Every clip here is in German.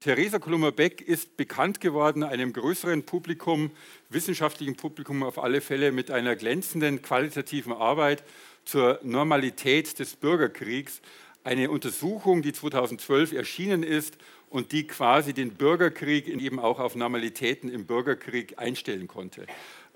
Theresa Kolummer-Beck ist bekannt geworden einem größeren Publikum, wissenschaftlichen Publikum auf alle Fälle, mit einer glänzenden qualitativen Arbeit zur Normalität des Bürgerkriegs. Eine Untersuchung, die 2012 erschienen ist und die quasi den Bürgerkrieg eben auch auf Normalitäten im Bürgerkrieg einstellen konnte.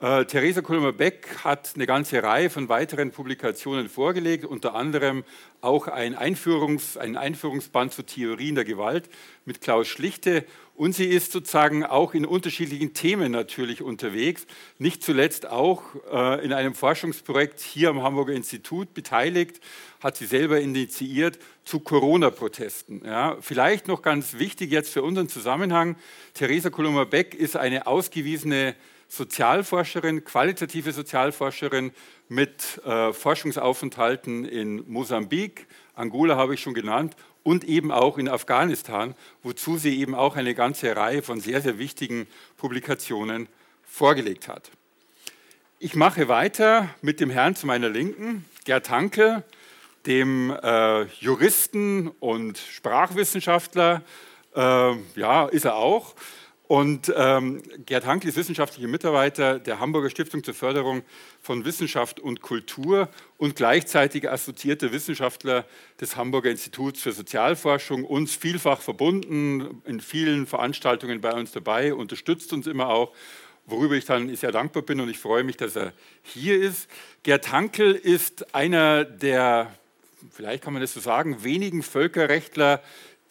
Äh, Theresa Kulmer-Beck hat eine ganze Reihe von weiteren Publikationen vorgelegt, unter anderem auch ein Einführungs-, einen Einführungsband zu Theorien der Gewalt mit Klaus Schlichte. Und sie ist sozusagen auch in unterschiedlichen Themen natürlich unterwegs, nicht zuletzt auch äh, in einem Forschungsprojekt hier am Hamburger Institut beteiligt, hat sie selber initiiert zu Corona-Protesten. Ja, vielleicht noch ganz wichtig jetzt für unseren Zusammenhang, Theresa Kulmer-Beck ist eine ausgewiesene Sozialforscherin, qualitative Sozialforscherin mit äh, Forschungsaufenthalten in Mosambik, Angola habe ich schon genannt, und eben auch in Afghanistan, wozu sie eben auch eine ganze Reihe von sehr, sehr wichtigen Publikationen vorgelegt hat. Ich mache weiter mit dem Herrn zu meiner Linken, Gerd Hanke, dem äh, Juristen und Sprachwissenschaftler. Äh, ja, ist er auch. Und ähm, Gerd Hanke ist wissenschaftlicher Mitarbeiter der Hamburger Stiftung zur Förderung von Wissenschaft und Kultur und gleichzeitig assoziierter Wissenschaftler des Hamburger Instituts für Sozialforschung, uns vielfach verbunden, in vielen Veranstaltungen bei uns dabei, unterstützt uns immer auch, worüber ich dann sehr dankbar bin und ich freue mich, dass er hier ist. Gerd Hankel ist einer der, vielleicht kann man das so sagen, wenigen Völkerrechtler,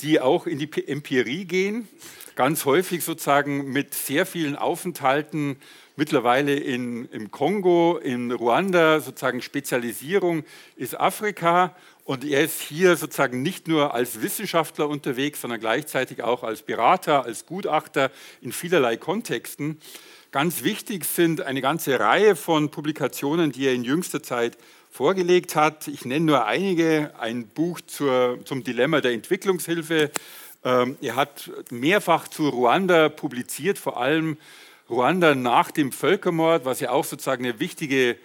die auch in die Empirie gehen ganz häufig sozusagen mit sehr vielen Aufenthalten, mittlerweile in, im Kongo, in Ruanda, sozusagen Spezialisierung ist Afrika. Und er ist hier sozusagen nicht nur als Wissenschaftler unterwegs, sondern gleichzeitig auch als Berater, als Gutachter in vielerlei Kontexten. Ganz wichtig sind eine ganze Reihe von Publikationen, die er in jüngster Zeit vorgelegt hat. Ich nenne nur einige. Ein Buch zur, zum Dilemma der Entwicklungshilfe, ähm, er hat mehrfach zu Ruanda publiziert, vor allem Ruanda nach dem Völkermord, was ja auch sozusagen eine wichtige,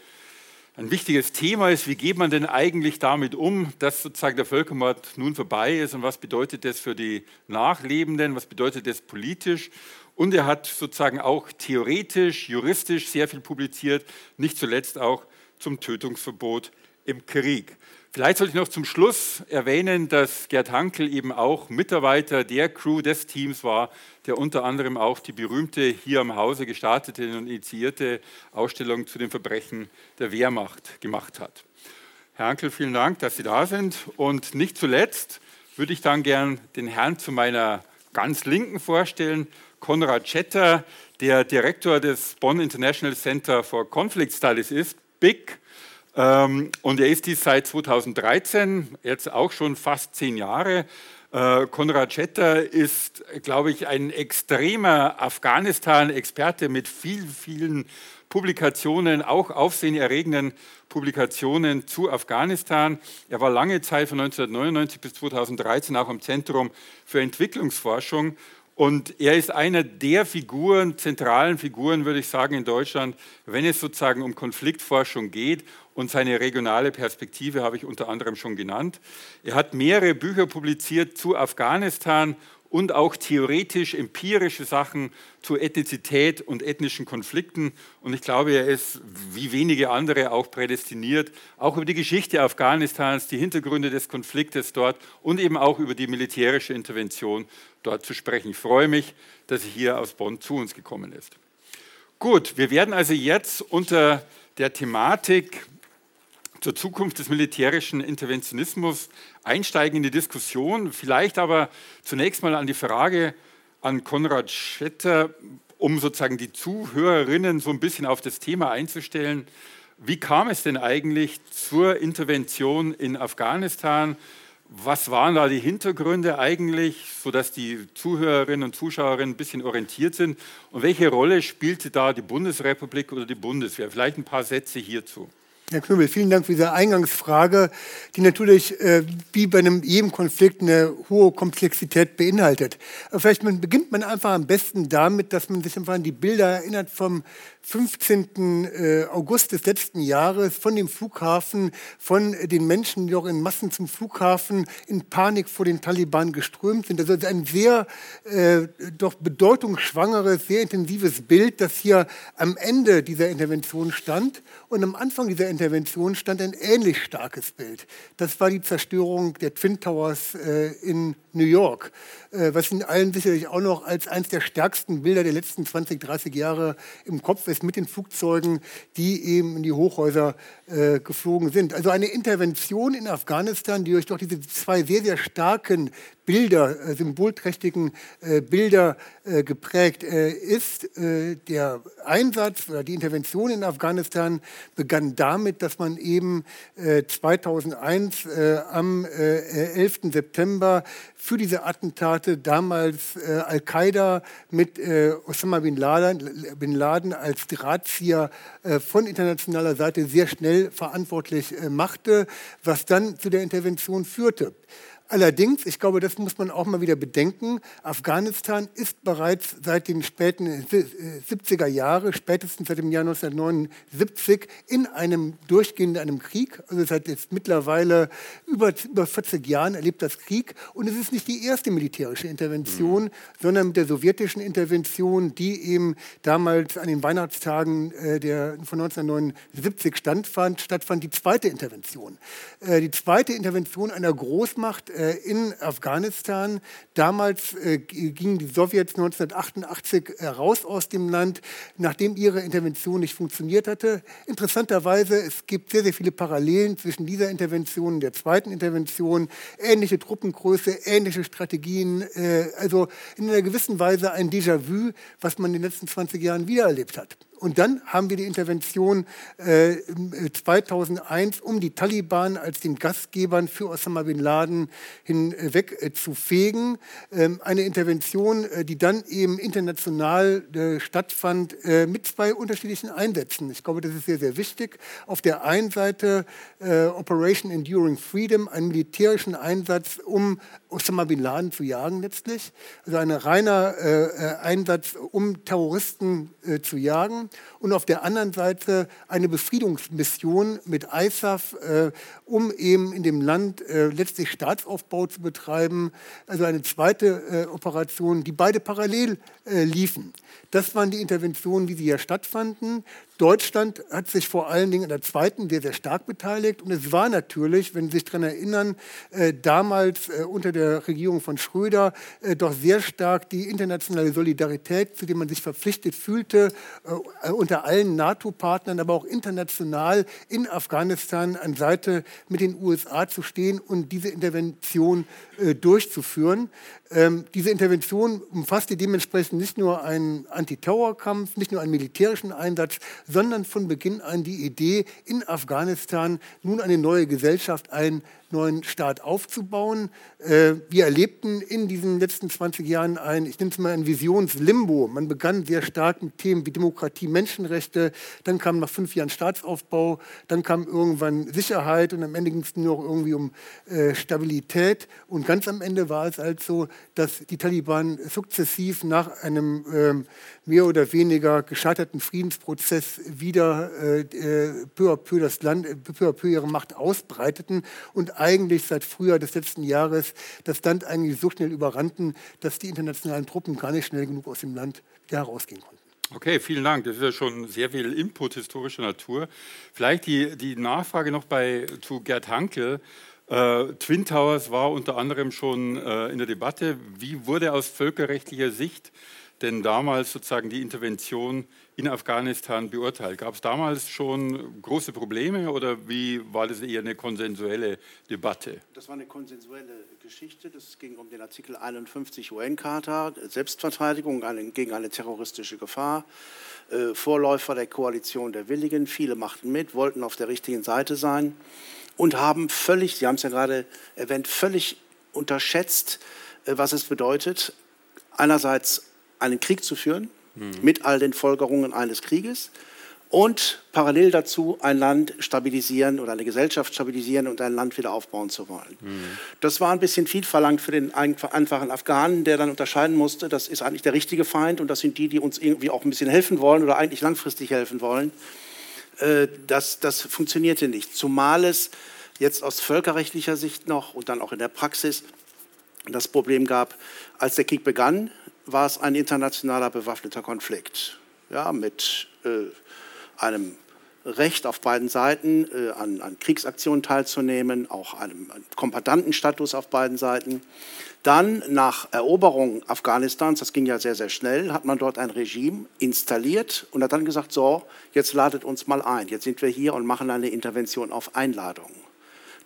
ein wichtiges Thema ist. Wie geht man denn eigentlich damit um, dass sozusagen der Völkermord nun vorbei ist und was bedeutet das für die Nachlebenden, was bedeutet das politisch? Und er hat sozusagen auch theoretisch, juristisch sehr viel publiziert, nicht zuletzt auch zum Tötungsverbot im Krieg. Vielleicht sollte ich noch zum Schluss erwähnen, dass Gerd Hankel eben auch Mitarbeiter der Crew des Teams war, der unter anderem auch die berühmte hier am Hause gestartete und initiierte Ausstellung zu den Verbrechen der Wehrmacht gemacht hat. Herr Hankel, vielen Dank, dass Sie da sind. Und nicht zuletzt würde ich dann gern den Herrn zu meiner ganz Linken vorstellen, Konrad Schetter, der Direktor des Bonn International Center for Conflict Studies ist, BIC ähm, und er ist dies seit 2013, jetzt auch schon fast zehn Jahre. Äh, Konrad Schetter ist, glaube ich, ein extremer Afghanistan-Experte mit vielen, vielen Publikationen, auch aufsehenerregenden Publikationen zu Afghanistan. Er war lange Zeit von 1999 bis 2013 auch im Zentrum für Entwicklungsforschung und er ist einer der Figuren, zentralen Figuren, würde ich sagen, in Deutschland, wenn es sozusagen um Konfliktforschung geht. Und seine regionale Perspektive habe ich unter anderem schon genannt. Er hat mehrere Bücher publiziert zu Afghanistan und auch theoretisch empirische Sachen zu Ethnizität und ethnischen Konflikten. Und ich glaube, er ist wie wenige andere auch prädestiniert, auch über die Geschichte Afghanistans, die Hintergründe des Konfliktes dort und eben auch über die militärische Intervention dort zu sprechen. Ich freue mich, dass er hier aus Bonn zu uns gekommen ist. Gut, wir werden also jetzt unter der Thematik zur Zukunft des militärischen Interventionismus einsteigen in die Diskussion. Vielleicht aber zunächst mal an die Frage an Konrad Schetter, um sozusagen die Zuhörerinnen so ein bisschen auf das Thema einzustellen. Wie kam es denn eigentlich zur Intervention in Afghanistan? Was waren da die Hintergründe eigentlich, sodass die Zuhörerinnen und Zuschauer ein bisschen orientiert sind? Und welche Rolle spielte da die Bundesrepublik oder die Bundeswehr? Vielleicht ein paar Sätze hierzu. Herr Knüppel, vielen Dank für diese Eingangsfrage, die natürlich äh, wie bei einem jedem Konflikt eine hohe Komplexität beinhaltet. Aber vielleicht beginnt man einfach am besten damit, dass man sich einfach an die Bilder erinnert vom 15. Äh, August des letzten Jahres von dem Flughafen, von den Menschen, die auch in Massen zum Flughafen in Panik vor den Taliban geströmt sind. Das ist ein sehr äh, doch bedeutungsschwangeres, sehr intensives Bild, das hier am Ende dieser Intervention stand. Und am Anfang dieser Intervention stand ein ähnlich starkes Bild. Das war die Zerstörung der Twin Towers äh, in New York. Äh, was in allen sicherlich auch noch als eines der stärksten Bilder der letzten 20, 30 Jahre im Kopf ist, mit den Flugzeugen, die eben in die Hochhäuser äh, geflogen sind. Also eine Intervention in Afghanistan, die durch doch diese zwei sehr, sehr starken Bilder, äh, symbolträchtigen äh, Bilder äh, geprägt ist. der Einsatz oder die Intervention in Afghanistan begann damit, dass man eben 2001 am 11. September für diese Attentate damals Al-Qaida mit Osama bin Laden als Drahtzieher von internationaler Seite sehr schnell verantwortlich machte, was dann zu der Intervention führte. Allerdings, ich glaube, das muss man auch mal wieder bedenken, Afghanistan ist bereits seit den späten 70er Jahren, spätestens seit dem Jahr 1979, in einem durchgehenden einem Krieg. Also seit jetzt mittlerweile über, über 40 Jahren erlebt das Krieg. Und es ist nicht die erste militärische Intervention, mhm. sondern mit der sowjetischen Intervention, die eben damals an den Weihnachtstagen äh, der, von 1979 stattfand, stattfand die zweite Intervention. Äh, die zweite Intervention einer Großmacht äh, in Afghanistan. Damals äh, gingen die Sowjets 1988 raus aus dem Land, nachdem ihre Intervention nicht funktioniert hatte. Interessanterweise, es gibt sehr, sehr viele Parallelen zwischen dieser Intervention und der zweiten Intervention. Ähnliche Truppengröße, ähnliche Strategien. Äh, also in einer gewissen Weise ein Déjà-vu, was man in den letzten 20 Jahren wiedererlebt hat. Und dann haben wir die Intervention äh, 2001, um die Taliban als den Gastgebern für Osama bin Laden hinweg äh, zu fegen. Ähm, eine Intervention, äh, die dann eben international äh, stattfand äh, mit zwei unterschiedlichen Einsätzen. Ich glaube, das ist sehr, sehr wichtig. Auf der einen Seite äh, Operation Enduring Freedom, einen militärischen Einsatz, um Osama bin Laden zu jagen letztlich. Also ein reiner Einsatz, um Terroristen zu jagen und auf der anderen Seite eine Befriedungsmission mit ISAF, äh, um eben in dem Land äh, letztlich Staatsaufbau zu betreiben. Also eine zweite äh, Operation, die beide parallel äh, liefen. Das waren die Interventionen, wie sie ja stattfanden. Deutschland hat sich vor allen Dingen in der zweiten sehr, sehr stark beteiligt. Und es war natürlich, wenn Sie sich daran erinnern, äh, damals äh, unter der Regierung von Schröder äh, doch sehr stark die internationale Solidarität, zu der man sich verpflichtet fühlte, unter allen NATO-Partnern, aber auch international in Afghanistan an Seite mit den USA zu stehen und diese Intervention durchzuführen. Ähm, diese Intervention umfasste dementsprechend nicht nur einen Antiterrorkampf, nicht nur einen militärischen Einsatz, sondern von Beginn an die Idee, in Afghanistan nun eine neue Gesellschaft, einen neuen Staat aufzubauen. Äh, wir erlebten in diesen letzten 20 Jahren ein, ich nenne es mal ein Visionslimbo. Man begann sehr stark mit Themen wie Demokratie, Menschenrechte, dann kam nach fünf Jahren Staatsaufbau, dann kam irgendwann Sicherheit und am Ende ging es nur noch irgendwie um äh, Stabilität. Und ganz am Ende war es also, dass die Taliban sukzessiv nach einem ähm, mehr oder weniger gescheiterten Friedensprozess wieder äh, peu à peu das Land, peu à peu ihre Macht ausbreiteten und eigentlich seit Frühjahr des letzten Jahres das Land eigentlich so schnell überrannten, dass die internationalen Truppen gar nicht schnell genug aus dem Land wieder herausgehen konnten. Okay, vielen Dank. Das ist ja schon sehr viel Input historischer Natur. Vielleicht die, die Nachfrage noch bei, zu Gerd Hankel. Äh, Twin Towers war unter anderem schon äh, in der Debatte. Wie wurde aus völkerrechtlicher Sicht denn damals sozusagen die Intervention in Afghanistan beurteilt? Gab es damals schon große Probleme oder wie war das eher eine konsensuelle Debatte? Das war eine konsensuelle Geschichte. Das ging um den Artikel 51 UN-Charta, Selbstverteidigung gegen eine terroristische Gefahr. Äh, Vorläufer der Koalition der Willigen. Viele machten mit, wollten auf der richtigen Seite sein und haben völlig, Sie haben es ja gerade erwähnt, völlig unterschätzt, äh, was es bedeutet, einerseits einen Krieg zu führen, mhm. mit all den Folgerungen eines Krieges, und parallel dazu ein Land stabilisieren oder eine Gesellschaft stabilisieren und ein Land wieder aufbauen zu wollen. Mhm. Das war ein bisschen viel verlangt für den einfachen Afghanen, der dann unterscheiden musste, das ist eigentlich der richtige Feind und das sind die, die uns irgendwie auch ein bisschen helfen wollen oder eigentlich langfristig helfen wollen. Äh, das, das funktionierte nicht, zumal es jetzt aus völkerrechtlicher Sicht noch und dann auch in der Praxis das Problem gab, als der Krieg begann, war es ein internationaler bewaffneter Konflikt ja, mit äh, einem Recht auf beiden Seiten äh, an, an, Kriegsaktionen teilzunehmen, auch einem, einem Kombatantenstatus auf beiden Seiten. Dann nach Eroberung Afghanistans, das ging ja sehr, sehr schnell, hat man dort ein Regime installiert und hat dann gesagt, so, jetzt ladet uns mal ein, jetzt sind wir hier und machen eine Intervention auf Einladung.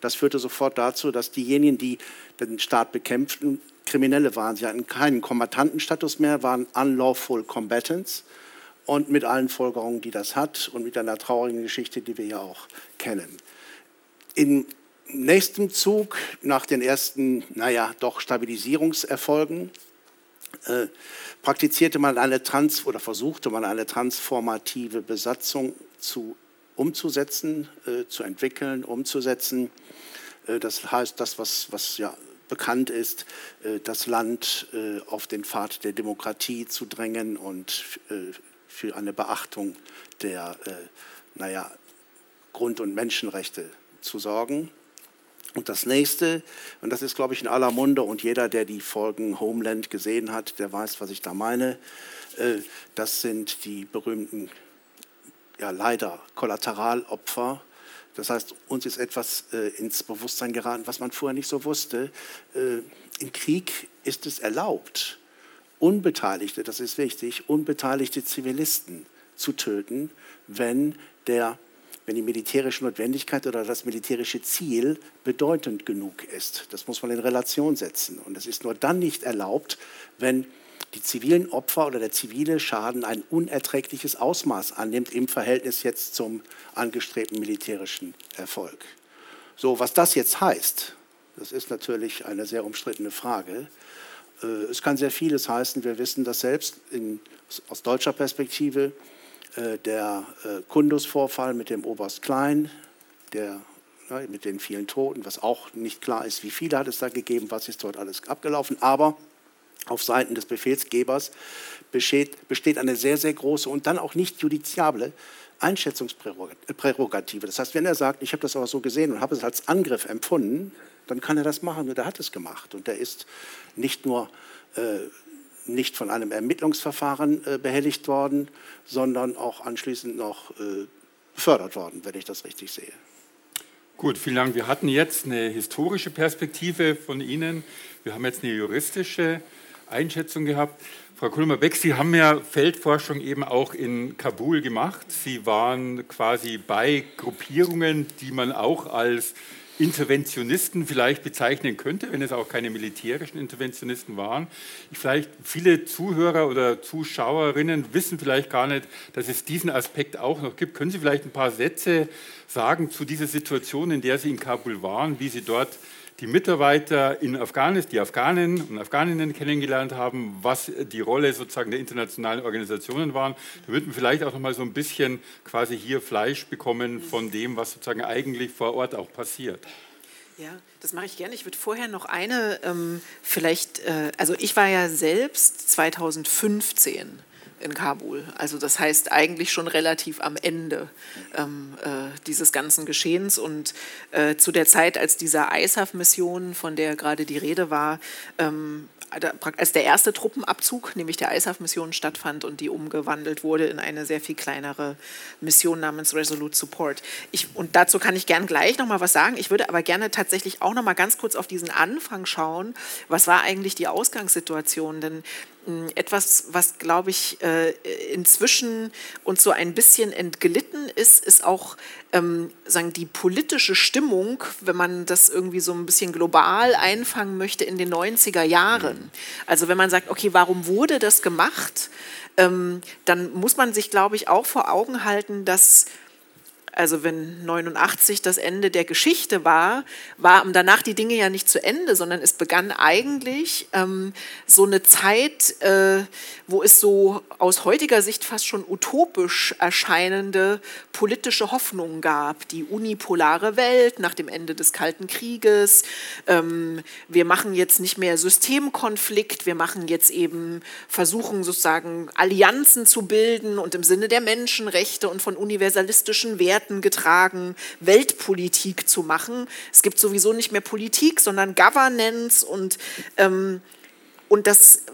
Das führte sofort dazu, dass diejenigen, die den Staat bekämpften, Kriminelle waren. Sie hatten keinen Kombattantenstatus mehr, waren unlawful combatants und mit allen Folgerungen, die das hat und mit einer traurigen Geschichte, die wir ja auch kennen. Im nächsten Zug, nach den ersten, naja, doch Stabilisierungserfolgen, äh, praktizierte man eine Trans oder versuchte man eine transformative Besatzung zu, umzusetzen, äh, zu entwickeln, umzusetzen. Äh, das heißt, das, was, was ja bekannt ist, äh, das Land äh, auf den Pfad der Demokratie zu drängen und äh, für eine Beachtung der naja, Grund- und Menschenrechte zu sorgen. Und das nächste, und das ist, glaube ich, in aller Munde und jeder, der die Folgen Homeland gesehen hat, der weiß, was ich da meine, das sind die berühmten, ja leider, Kollateralopfer. Das heißt, uns ist etwas äh, ins Bewusstsein geraten, was man vorher nicht so wusste. Äh, Im Krieg ist es erlaubt, Unbeteiligte, das ist wichtig, unbeteiligte Zivilisten zu töten, wenn, der, wenn die militärische Notwendigkeit oder das militärische Ziel bedeutend genug ist. Das muss man in Relation setzen. Und es ist nur dann nicht erlaubt, wenn die zivilen Opfer oder der zivile Schaden ein unerträgliches Ausmaß annimmt im Verhältnis jetzt zum angestrebten militärischen Erfolg. So, was das jetzt heißt, das ist natürlich eine sehr umstrittene Frage. Äh, es kann sehr vieles heißen. Wir wissen das selbst in, aus deutscher Perspektive. Äh, der äh, Kundus-Vorfall mit dem Oberst Klein, der, mit den vielen Toten, was auch nicht klar ist, wie viele hat es da gegeben, was ist dort alles abgelaufen. Aber auf Seiten des Befehlsgebers besteht, besteht eine sehr, sehr große und dann auch nicht judiziable Einschätzungsprärogative. Das heißt, wenn er sagt, ich habe das aber so gesehen und habe es als Angriff empfunden, dann kann er das machen und er hat es gemacht. Und er ist nicht nur äh, nicht von einem Ermittlungsverfahren äh, behelligt worden, sondern auch anschließend noch äh, befördert worden, wenn ich das richtig sehe. Gut, vielen Dank. Wir hatten jetzt eine historische Perspektive von Ihnen. Wir haben jetzt eine juristische Einschätzung gehabt. Frau Kulmer-Beck, Sie haben ja Feldforschung eben auch in Kabul gemacht. Sie waren quasi bei Gruppierungen, die man auch als Interventionisten vielleicht bezeichnen könnte, wenn es auch keine militärischen Interventionisten waren. Vielleicht viele Zuhörer oder Zuschauerinnen wissen vielleicht gar nicht, dass es diesen Aspekt auch noch gibt. Können Sie vielleicht ein paar Sätze sagen zu dieser Situation, in der Sie in Kabul waren, wie Sie dort die Mitarbeiter in Afghanistan, die Afghanen und Afghaninnen kennengelernt haben, was die Rolle sozusagen der internationalen Organisationen waren, damit wir vielleicht auch noch mal so ein bisschen quasi hier Fleisch bekommen von dem, was sozusagen eigentlich vor Ort auch passiert. Ja, das mache ich gerne. Ich würde vorher noch eine, ähm, vielleicht, äh, also ich war ja selbst 2015 in Kabul. Also das heißt eigentlich schon relativ am Ende ähm, äh, dieses ganzen Geschehens. Und äh, zu der Zeit, als diese ISAF-Mission, von der gerade die Rede war, ähm, als der erste Truppenabzug, nämlich der ISAF-Mission, stattfand und die umgewandelt wurde in eine sehr viel kleinere Mission namens Resolute Support. Ich, und dazu kann ich gern gleich noch mal was sagen. Ich würde aber gerne tatsächlich auch noch mal ganz kurz auf diesen Anfang schauen. Was war eigentlich die Ausgangssituation? Denn etwas, was, glaube ich, äh, inzwischen uns so ein bisschen entglitten ist, ist auch ähm, sagen, die politische Stimmung, wenn man das irgendwie so ein bisschen global einfangen möchte, in den 90er Jahren. Also wenn man sagt, okay, warum wurde das gemacht, ähm, dann muss man sich, glaube ich, auch vor Augen halten, dass Also wenn 89 das Ende der Geschichte war, waren danach die Dinge ja nicht zu Ende, sondern es begann eigentlich ähm, so eine Zeit, äh, wo es so aus heutiger Sicht fast schon utopisch erscheinende politische Hoffnungen gab. Die unipolare Welt nach dem Ende des Kalten Krieges. Ähm, wir machen jetzt nicht mehr Systemkonflikt, wir machen jetzt eben, versuchen sozusagen Allianzen zu bilden und im Sinne der Menschenrechte und von universalistischen Werten Werten getragen, Weltpolitik zu machen. Es gibt sowieso nicht mehr Politik, sondern Governance und ähm, und das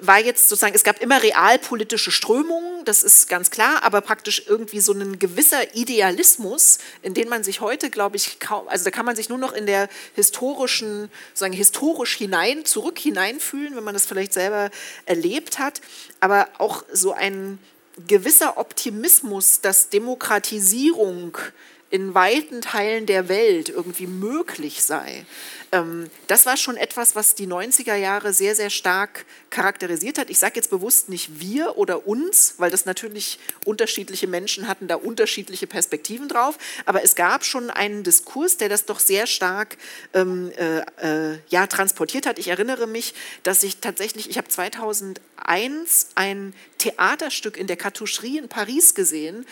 war jetzt sozusagen, es gab immer realpolitische Strömungen, das ist ganz klar, aber praktisch irgendwie so ein gewisser Idealismus, in den man sich heute, glaube ich, kaum, also da kann man sich nur noch in der historischen, sozusagen historisch hinein, zurück hineinfühlen, wenn man das vielleicht selber erlebt hat, aber auch so ein gewisser Optimismus, dass Demokratisierung in weiten Teilen der Welt irgendwie möglich sei. Ähm, das war schon etwas, was die 90er Jahre sehr, sehr stark charakterisiert hat. Ich sage jetzt bewusst nicht wir oder uns, weil das natürlich unterschiedliche Menschen hatten da unterschiedliche Perspektiven drauf. Aber es gab schon einen Diskurs, der das doch sehr stark ähm, äh, äh, ja, transportiert hat. Ich erinnere mich, dass ich tatsächlich, ich habe 2001 ein Theaterstück in der Cartoucherie in Paris gesehen,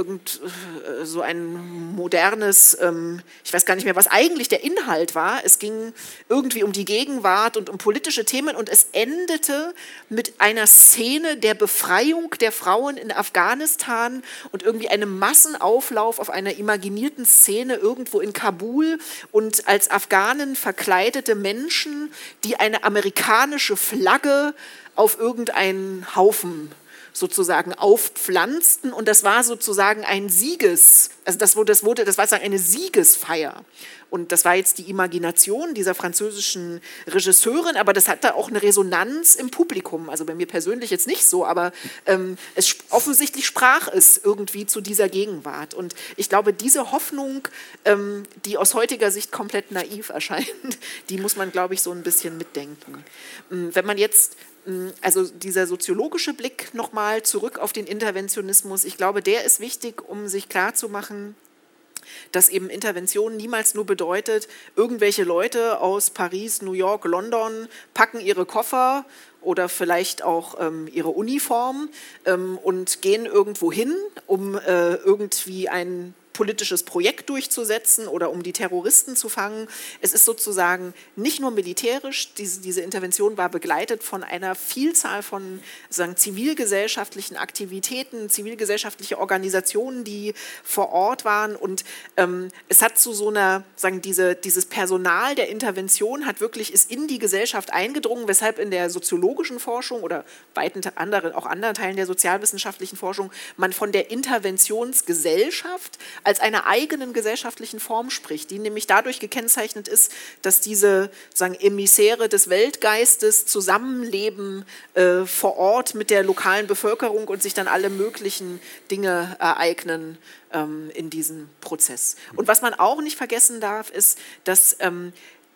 irgend äh, so ein modernes, ähm, ich weiß gar nicht mehr, was eigentlich der Inhalt war. Es ging irgendwie um die Gegenwart und um politische Themen und es endete mit einer Szene der Befreiung der Frauen in Afghanistan und irgendwie einem Massenauflauf auf einer imaginierten Szene irgendwo in Kabul und als Afghanen verkleidete Menschen, die eine amerikanische Flagge auf irgendeinen Haufen sozusagen aufpflanzten und das war sozusagen ein Sieges, also das wurde, das wurde, das war sozusagen eine Siegesfeier. Und das war jetzt die Imagination dieser französischen Regisseurin, aber das hatte auch eine Resonanz im Publikum. Also bei mir persönlich jetzt nicht so, aber ähm, es offensichtlich sprach es irgendwie zu dieser Gegenwart. Und ich glaube, diese Hoffnung, ähm, die aus heutiger Sicht komplett naiv erscheint, die muss man, glaube ich, so ein bisschen mitdenken. Ähm, wenn man jetzt ähm, also dieser soziologische Blick nochmal zurück auf den Interventionismus, ich glaube, der ist wichtig, um sich klarzumachen, dass eben Intervention niemals nur bedeutet, irgendwelche Leute aus Paris, New York, London packen ihre Koffer oder vielleicht auch ähm, ihre Uniform ähm, und gehen irgendwo hin, um äh, irgendwie ein politisches Projekt durchzusetzen oder um die Terroristen zu fangen. Es ist sozusagen nicht nur militärisch, diese, diese Intervention war begleitet von einer Vielzahl von sagen, zivilgesellschaftlichen Aktivitäten, zivilgesellschaftliche Organisationen, die vor Ort waren. Und ähm, es hat zu so einer, sagen, diese, dieses Personal der Intervention hat wirklich, ist in die Gesellschaft eingedrungen, weshalb in der soziologischen Forschung oder weiten anderen, auch anderen Teilen der sozialwissenschaftlichen Forschung man von der Interventionsgesellschaft als einer eigenen gesellschaftlichen Form spricht, die nämlich dadurch gekennzeichnet ist, dass diese sagen, Emissäre des Weltgeistes zusammenleben äh, vor Ort mit der lokalen Bevölkerung und sich dann alle möglichen Dinge ereignen ähm, in diesem Prozess. Und was man auch nicht vergessen darf, ist, dass ähm,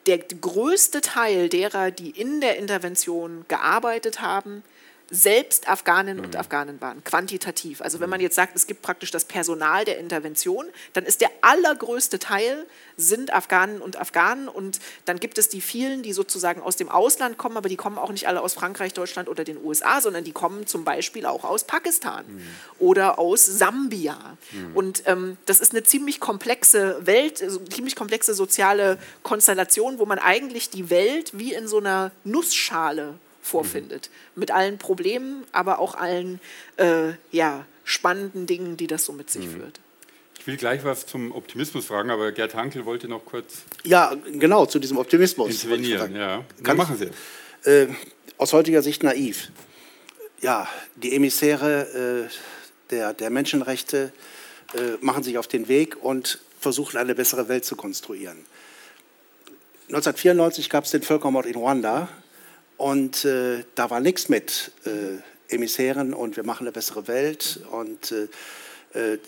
der größte Teil derer, die in der Intervention gearbeitet haben, selbst Afghaninnen mhm. und Afghanen waren, quantitativ. Also wenn man jetzt sagt, es gibt praktisch das Personal der Intervention, dann ist der allergrößte Teil sind Afghanen und Afghanen und dann gibt es die vielen, die sozusagen aus dem Ausland kommen, aber die kommen auch nicht alle aus Frankreich, Deutschland oder den USA, sondern die kommen zum Beispiel auch aus Pakistan mhm. oder aus Sambia. Mhm. Und ähm, das ist eine ziemlich komplexe Welt, also ziemlich komplexe soziale Konstellation, wo man eigentlich die Welt wie in so einer Nussschale vorfindet. Mhm. Mit allen Problemen, aber auch allen äh, ja, spannenden Dingen, die das so mit sich mhm. führt. Ich will gleich was zum Optimismus fragen, aber Gerd Hankel wollte noch kurz. Ja, genau, zu diesem Optimismus. Intervenieren, ja. Kann machen Sie. Äh, aus heutiger Sicht naiv. Ja, die Emissäre äh, der, der Menschenrechte äh, machen sich auf den Weg und versuchen, eine bessere Welt zu konstruieren. 1994 gab es den Völkermord in Ruanda und äh, da war nichts mit äh, Emissären und wir machen eine bessere Welt. Und äh, äh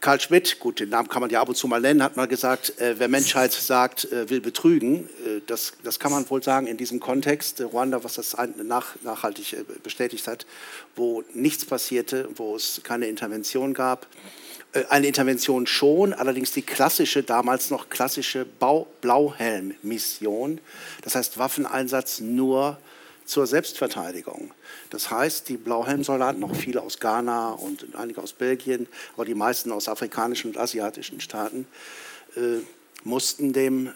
Karl Schmidt, gut, den Namen kann man ja ab und zu mal nennen, hat mal gesagt, äh, wer Menschheit sagt, äh, will betrügen. Das, das kann man wohl sagen in diesem Kontext. Ruanda, was das nach, nachhaltig bestätigt hat, wo nichts passierte, wo es keine Intervention gab. Äh, eine Intervention schon, allerdings die klassische, damals noch klassische Blauhelm-Mission. Das heißt Waffeneinsatz nur zur Selbstverteidigung. Das heißt, die Blauhelmsoldaten, noch viele aus Ghana und einige aus Belgien, aber die meisten aus afrikanischen und asiatischen Staaten, äh, mussten dem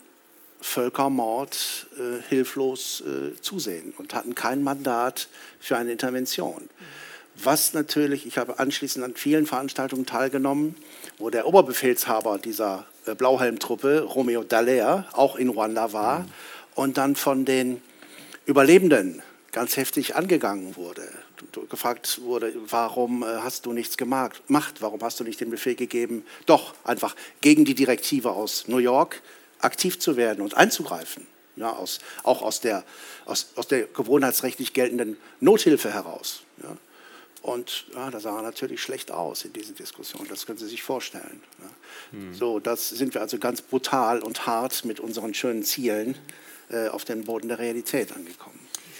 Völkermord äh, hilflos äh, zusehen und hatten kein Mandat für eine Intervention. Was natürlich, ich habe anschließend an vielen Veranstaltungen teilgenommen, wo der Oberbefehlshaber dieser äh, Blauhelmtruppe, Romeo Dallaire, auch in Ruanda war und dann von den Überlebenden ganz heftig angegangen wurde. Gefragt wurde, warum äh, hast du nichts gemacht? Warum hast du nicht den Befehl gegeben, doch einfach gegen die Direktive aus New York aktiv zu werden und einzugreifen? Ja, aus, auch aus der, aus, aus der gewohnheitsrechtlich geltenden Nothilfe heraus. Und ja, da sah er natürlich schlecht aus in diesen Diskussionen, das können Sie sich vorstellen. Ja. Hm. So, das sind wir also ganz brutal und hart mit unseren schönen Zielen äh, auf den Boden der Realität angekommen.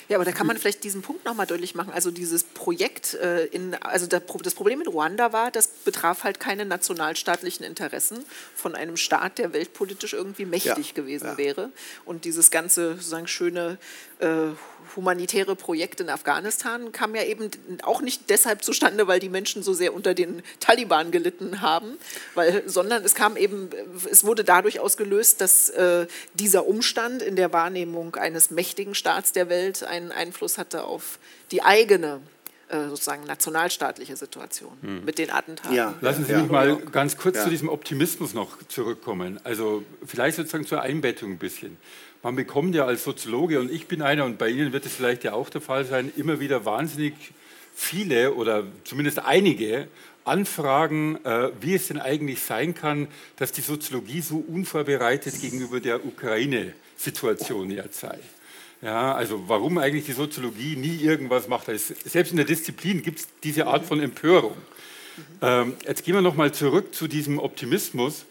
Ja, aber da kann man vielleicht diesen Punkt nochmal deutlich machen. Also dieses Projekt, äh, in, also das Problem in Ruanda war, das betraf halt keine nationalstaatlichen Interessen von einem Staat, der weltpolitisch irgendwie mächtig ja, gewesen ja. wäre. Und dieses ganze sozusagen schöne äh, humanitäre Projekt in Afghanistan kam ja eben auch nicht deshalb zustande, weil die Menschen so sehr unter den Taliban gelitten haben, weil, sondern es kam eben, es wurde dadurch ausgelöst, dass äh, dieser Umstand in der Wahrnehmung eines mächtigen Staats der Welt einen Einfluss hatte auf die eigene äh, sozusagen nationalstaatliche Situation hm. mit den Attentaten. Ja. Lassen Sie ja. mich mal ganz kurz ja. zu diesem Optimismus noch zurückkommen. Also vielleicht sozusagen zur Einbettung ein bisschen. Man bekommt ja als Soziologe, und ich bin einer, und bei Ihnen wird es vielleicht ja auch der Fall sein, immer wieder wahnsinnig viele oder zumindest einige Anfragen, äh, wie es denn eigentlich sein kann, dass die Soziologie so unvorbereitet gegenüber der Ukraine-Situation jetzt sei. Ja, also warum eigentlich die Soziologie nie irgendwas macht. Selbst in der Disziplin gibt es diese Art von Empörung. Ähm, jetzt gehen wir nochmal zurück zu diesem Optimismus.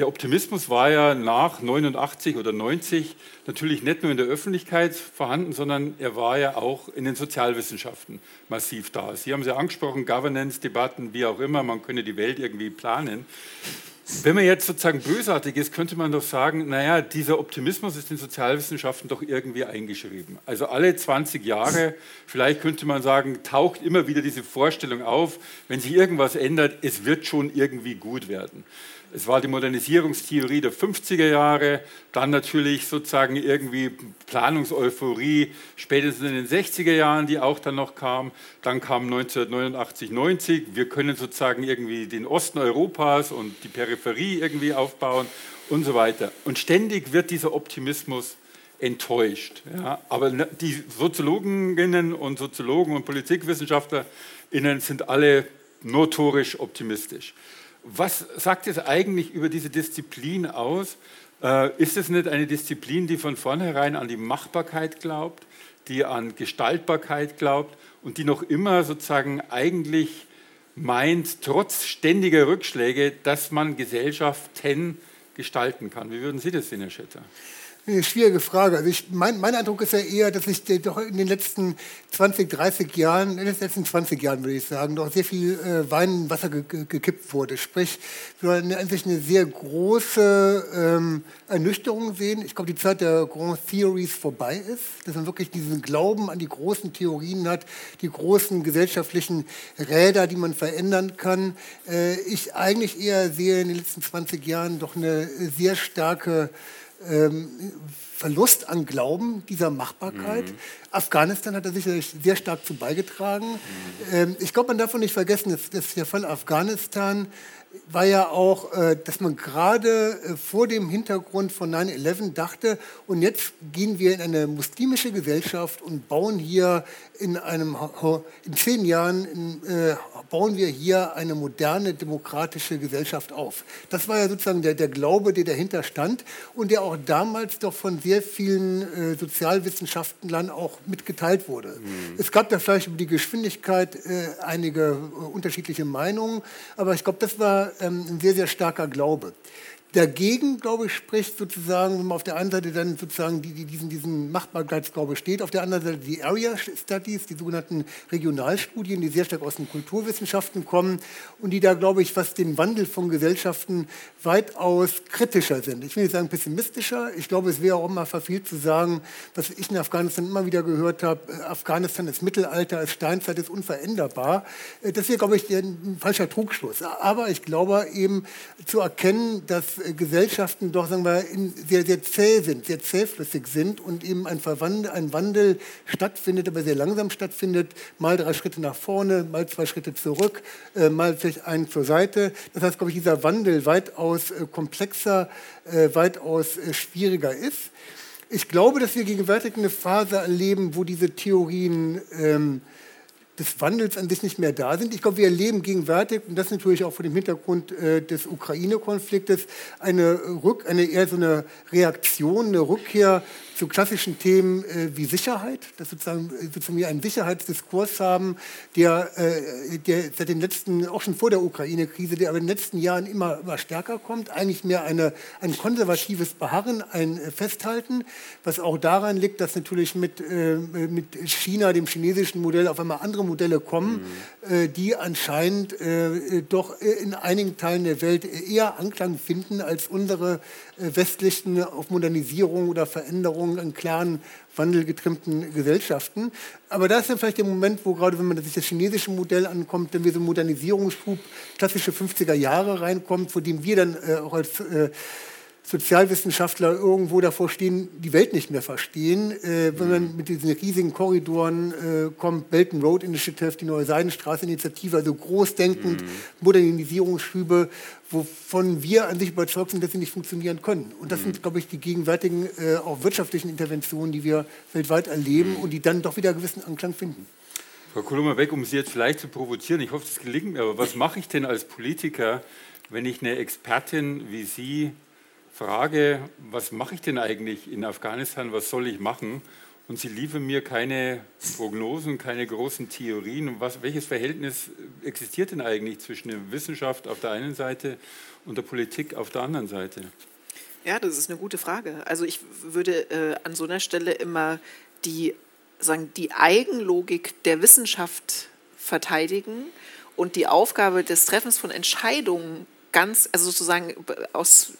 Der Optimismus war ja nach 89 oder 90 natürlich nicht nur in der Öffentlichkeit vorhanden, sondern er war ja auch in den Sozialwissenschaften massiv da. Sie haben es ja angesprochen, Governance-Debatten, wie auch immer, man könne die Welt irgendwie planen. Wenn man jetzt sozusagen bösartig ist, könnte man doch sagen, naja, dieser Optimismus ist in Sozialwissenschaften doch irgendwie eingeschrieben. Also alle 20 Jahre, vielleicht könnte man sagen, taucht immer wieder diese Vorstellung auf, wenn sich irgendwas ändert, es wird schon irgendwie gut werden. Es war die Modernisierungstheorie der 50er Jahre, dann natürlich sozusagen irgendwie Planungseuphorie spätestens in den 60er Jahren, die auch dann noch kam. Dann kam 1989, 90. Wir können sozusagen irgendwie den Osten Europas und die Peripherie irgendwie aufbauen und so weiter. Und ständig wird dieser Optimismus enttäuscht. Ja, aber die Soziologinnen und Soziologen und PolitikwissenschaftlerInnen sind alle notorisch optimistisch. Was sagt es eigentlich über diese Disziplin aus? Äh, ist es nicht eine Disziplin, die von vornherein an die Machbarkeit glaubt, die an Gestaltbarkeit glaubt und die noch immer sozusagen eigentlich meint, trotz ständiger Rückschläge, dass man Gesellschaften gestalten kann? Wie würden Sie das sehen, Herr Schätter? Eine schwierige Frage. Also ich, mein, mein Eindruck ist ja eher, dass sich doch in den letzten 20, 30 Jahren, in den letzten 20 Jahren würde ich sagen, doch sehr viel äh, Wein in Wasser ge gekippt wurde. Sprich, wir werden an sich eine sehr große ähm, Ernüchterung sehen. Ich glaube, die Zeit der Grand Theories vorbei ist, dass man wirklich diesen Glauben an die großen Theorien hat, die großen gesellschaftlichen Räder, die man verändern kann. Äh, ich eigentlich eher sehe in den letzten 20 Jahren doch eine sehr starke ähm, Verlust an Glauben dieser Machbarkeit. Mhm. Afghanistan hat da sicherlich sehr stark zu beigetragen. Mhm. Ähm, ich glaube, man darf nicht vergessen, dass, dass der Fall Afghanistan war ja auch, äh, dass man gerade äh, vor dem Hintergrund von 9-11 dachte, und jetzt gehen wir in eine muslimische Gesellschaft und bauen hier in, einem, in zehn Jahren äh, bauen wir hier eine moderne demokratische Gesellschaft auf. Das war ja sozusagen der, der Glaube, der dahinter stand und der auch damals doch von sehr vielen Sozialwissenschaftlern auch mitgeteilt wurde. Mhm. Es gab da vielleicht über die Geschwindigkeit einige unterschiedliche Meinungen, aber ich glaube, das war ähm, ein sehr, sehr starker Glaube. Dagegen, glaube ich, spricht sozusagen, wenn man auf der einen Seite dann sozusagen die, die, diesen, diesen Machbarkeitsglaube steht, auf der anderen Seite die Area Studies, die sogenannten Regionalstudien, die sehr stark aus den Kulturwissenschaften kommen und die da, glaube ich, was den Wandel von Gesellschaften weitaus kritischer sind. Ich will nicht sagen pessimistischer. Ich glaube, es wäre auch immer verfehlt zu sagen, was ich in Afghanistan immer wieder gehört habe, äh, Afghanistan ist Mittelalter, ist Steinzeit, ist unveränderbar. Äh, das wäre, glaube ich, ein falscher Trugschluss. Aber ich glaube eben zu erkennen, dass Gesellschaften doch sagen wir, sehr, sehr zäh sind, sehr zähflüssig sind und eben ein, Verwandel, ein Wandel stattfindet, aber sehr langsam stattfindet. Mal drei Schritte nach vorne, mal zwei Schritte zurück, äh, mal vielleicht einen zur Seite. Das heißt, glaube ich, dieser Wandel weitaus äh, komplexer, weitaus schwieriger ist. Ich glaube, dass wir gegenwärtig eine Phase erleben, wo diese Theorien ähm, des Wandels an sich nicht mehr da sind. Ich glaube, wir erleben gegenwärtig, und das natürlich auch vor dem Hintergrund äh, des Ukraine-Konfliktes, eine, Rück-, eine eher so eine Reaktion, eine Rückkehr zu klassischen Themen äh, wie Sicherheit, dass sozusagen, äh, sozusagen wir einen Sicherheitsdiskurs haben, der, äh, der seit den letzten, auch schon vor der Ukraine-Krise, der aber in den letzten Jahren immer, immer stärker kommt, eigentlich mehr eine, ein konservatives Beharren, ein äh, Festhalten, was auch daran liegt, dass natürlich mit, äh, mit China, dem chinesischen Modell, auf einmal andere Modelle kommen, mhm. äh, die anscheinend doch in einigen Teilen der Welt eher Anklang finden als unsere westlichen auf Modernisierung oder Veränderung in klaren wandelgetrimmten Gesellschaften. Aber da ist dann vielleicht der Moment, wo gerade, wenn man sich das chinesische Modell ankommt, dann wir so einen Modernisierungsschub, klassische 50er Jahre reinkommt, vor dem wir dann äh, auch als äh, Sozialwissenschaftler irgendwo davor stehen, die Welt nicht mehr verstehen. Äh, wenn man mit diesen riesigen Korridoren äh, kommt, Belt and Road Initiative, die neue Seidenstraße-Initiative, also großdenkend, mhm. Modernisierungsschübe, wovon wir an sich überzeugt sind, dass sie nicht funktionieren können. Und das mhm. sind, glaube ich, die gegenwärtigen äh, auch wirtschaftlichen Interventionen, die wir weltweit erleben mhm. und die dann doch wieder gewissen Anklang finden. Frau Kolummer weg, um Sie jetzt vielleicht zu provozieren, ich hoffe, das gelingt mir, aber was mache ich denn als Politiker, wenn ich eine Expertin wie Sie frage, was mache ich denn eigentlich in Afghanistan, was soll ich machen? Und sie liefern mir keine Prognosen, keine großen Theorien. Was, welches Verhältnis existiert denn eigentlich zwischen der Wissenschaft auf der einen Seite und der Politik auf der anderen Seite? Ja, das ist eine gute Frage. Also ich würde äh, an so einer Stelle immer die, sagen, die Eigenlogik der Wissenschaft verteidigen und die Aufgabe des Treffens von Entscheidungen ganz, also sozusagen aus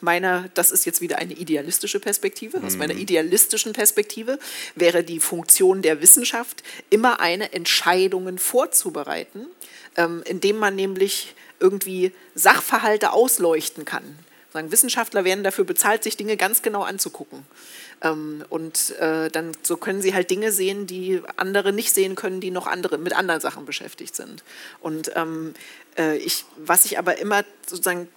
meiner, das ist jetzt wieder eine idealistische Perspektive, aus meiner mhm. idealistischen Perspektive wäre die Funktion der Wissenschaft immer eine, Entscheidungen vorzubereiten, ähm, indem man nämlich irgendwie Sachverhalte ausleuchten kann. Sagen, Wissenschaftler werden dafür bezahlt, sich Dinge ganz genau anzugucken. Ähm, und äh, dann so können sie halt Dinge sehen, die andere nicht sehen können, die noch andere mit anderen Sachen beschäftigt sind. Und ähm, äh, ich, was ich aber immer sozusagen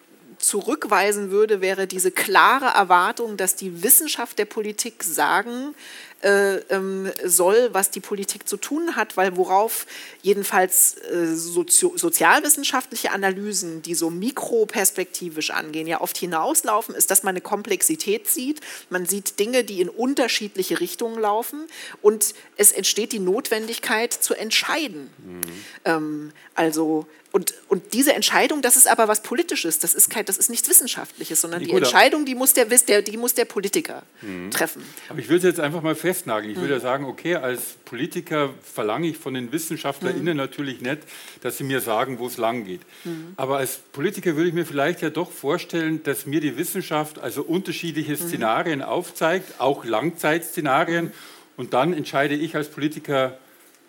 zurückweisen würde, wäre diese klare Erwartung, dass die Wissenschaft der Politik sagen äh, ähm, soll, was die Politik zu tun hat, weil worauf jedenfalls äh, sozio sozialwissenschaftliche Analysen, die so mikroperspektivisch angehen, ja oft hinauslaufen, ist, dass man eine Komplexität sieht. Man sieht Dinge, die in unterschiedliche Richtungen laufen und es entsteht die Notwendigkeit zu entscheiden. Mhm. Ähm, also und, und diese Entscheidung, das ist aber was Politisches, das ist, kein, das ist nichts Wissenschaftliches, sondern die Entscheidung, die muss der, der, die muss der Politiker mhm. treffen. Aber ich würde jetzt einfach mal festnageln. Ich mhm. würde sagen, okay, als Politiker verlange ich von den WissenschaftlerInnen mhm. natürlich nicht, dass sie mir sagen, wo es lang geht. Mhm. Aber als Politiker würde ich mir vielleicht ja doch vorstellen, dass mir die Wissenschaft also unterschiedliche mhm. Szenarien aufzeigt, auch Langzeitszenarien. Mhm. Und dann entscheide ich als Politiker,